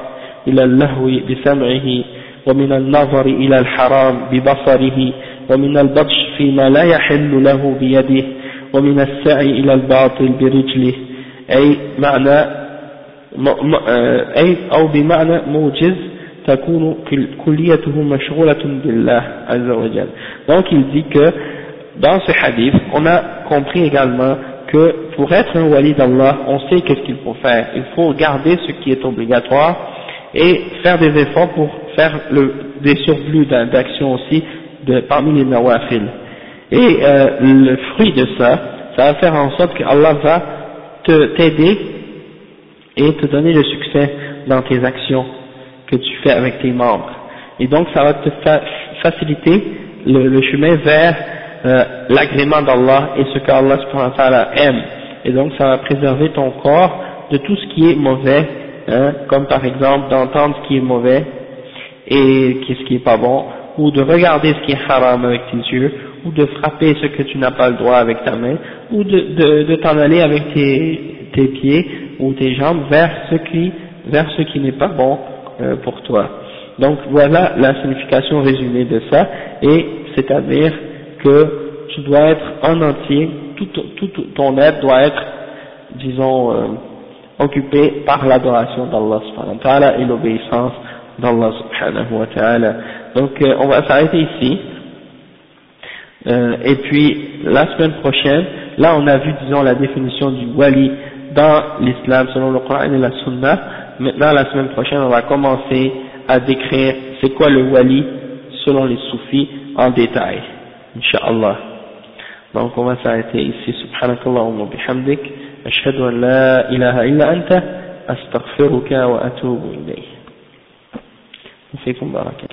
إلى اللهو بسمعه ومن النظر إلى الحرام ببصره ومن البطش فيما لا يحل له بيده ومن السعي إلى الباطل برجله. أي معنى أي أو بمعنى موجز تكون كليته مشغولة بالله عز وجل donc il dit que dans ce hadith on a compris également que pour être un wali d'Allah on sait qu'est-ce qu'il faut faire il faut garder ce qui est obligatoire et faire des efforts pour faire le, des surplus d'action aussi de, parmi les nawafil et euh, le fruit de ça ça va faire en sorte que Allah va t'aider et te donner le succès dans tes actions que tu fais avec tes membres. Et donc ça va te faciliter le, chemin vers euh, l'agrément d'Allah et ce qu'Allah aime. Et donc ça va préserver ton corps de tout ce qui est mauvais, hein, comme par exemple d'entendre ce qui est mauvais et ce qui est pas bon, ou de regarder ce qui est haram avec tes yeux, ou de frapper ce que tu n'as pas le droit avec ta main, ou de, de, de t'en aller avec tes, tes pieds ou tes jambes vers ce qui, vers ce qui n'est pas bon euh, pour toi. Donc voilà la signification résumée de ça, et c'est-à-dire que tu dois être en entier, tout, ton être doit être, disons, euh, occupé par l'adoration d'Allah subhanahu wa ta'ala et l'obéissance d'Allah subhanahu wa ta'ala. Donc euh, on va s'arrêter ici. Euh, et puis la semaine prochaine, là on a vu disons la définition du wali dans l'islam selon le Coran et la Sunna. Maintenant la semaine prochaine on va commencer à décrire c'est quoi le wali selon les soufis en détail. Inch'Allah. Donc on va s'arrêter ici. Subhanakallah wa bihamdik. أشهد أن لا إله إلا أنت أستغفرك وأتوب إليه فيكم بارك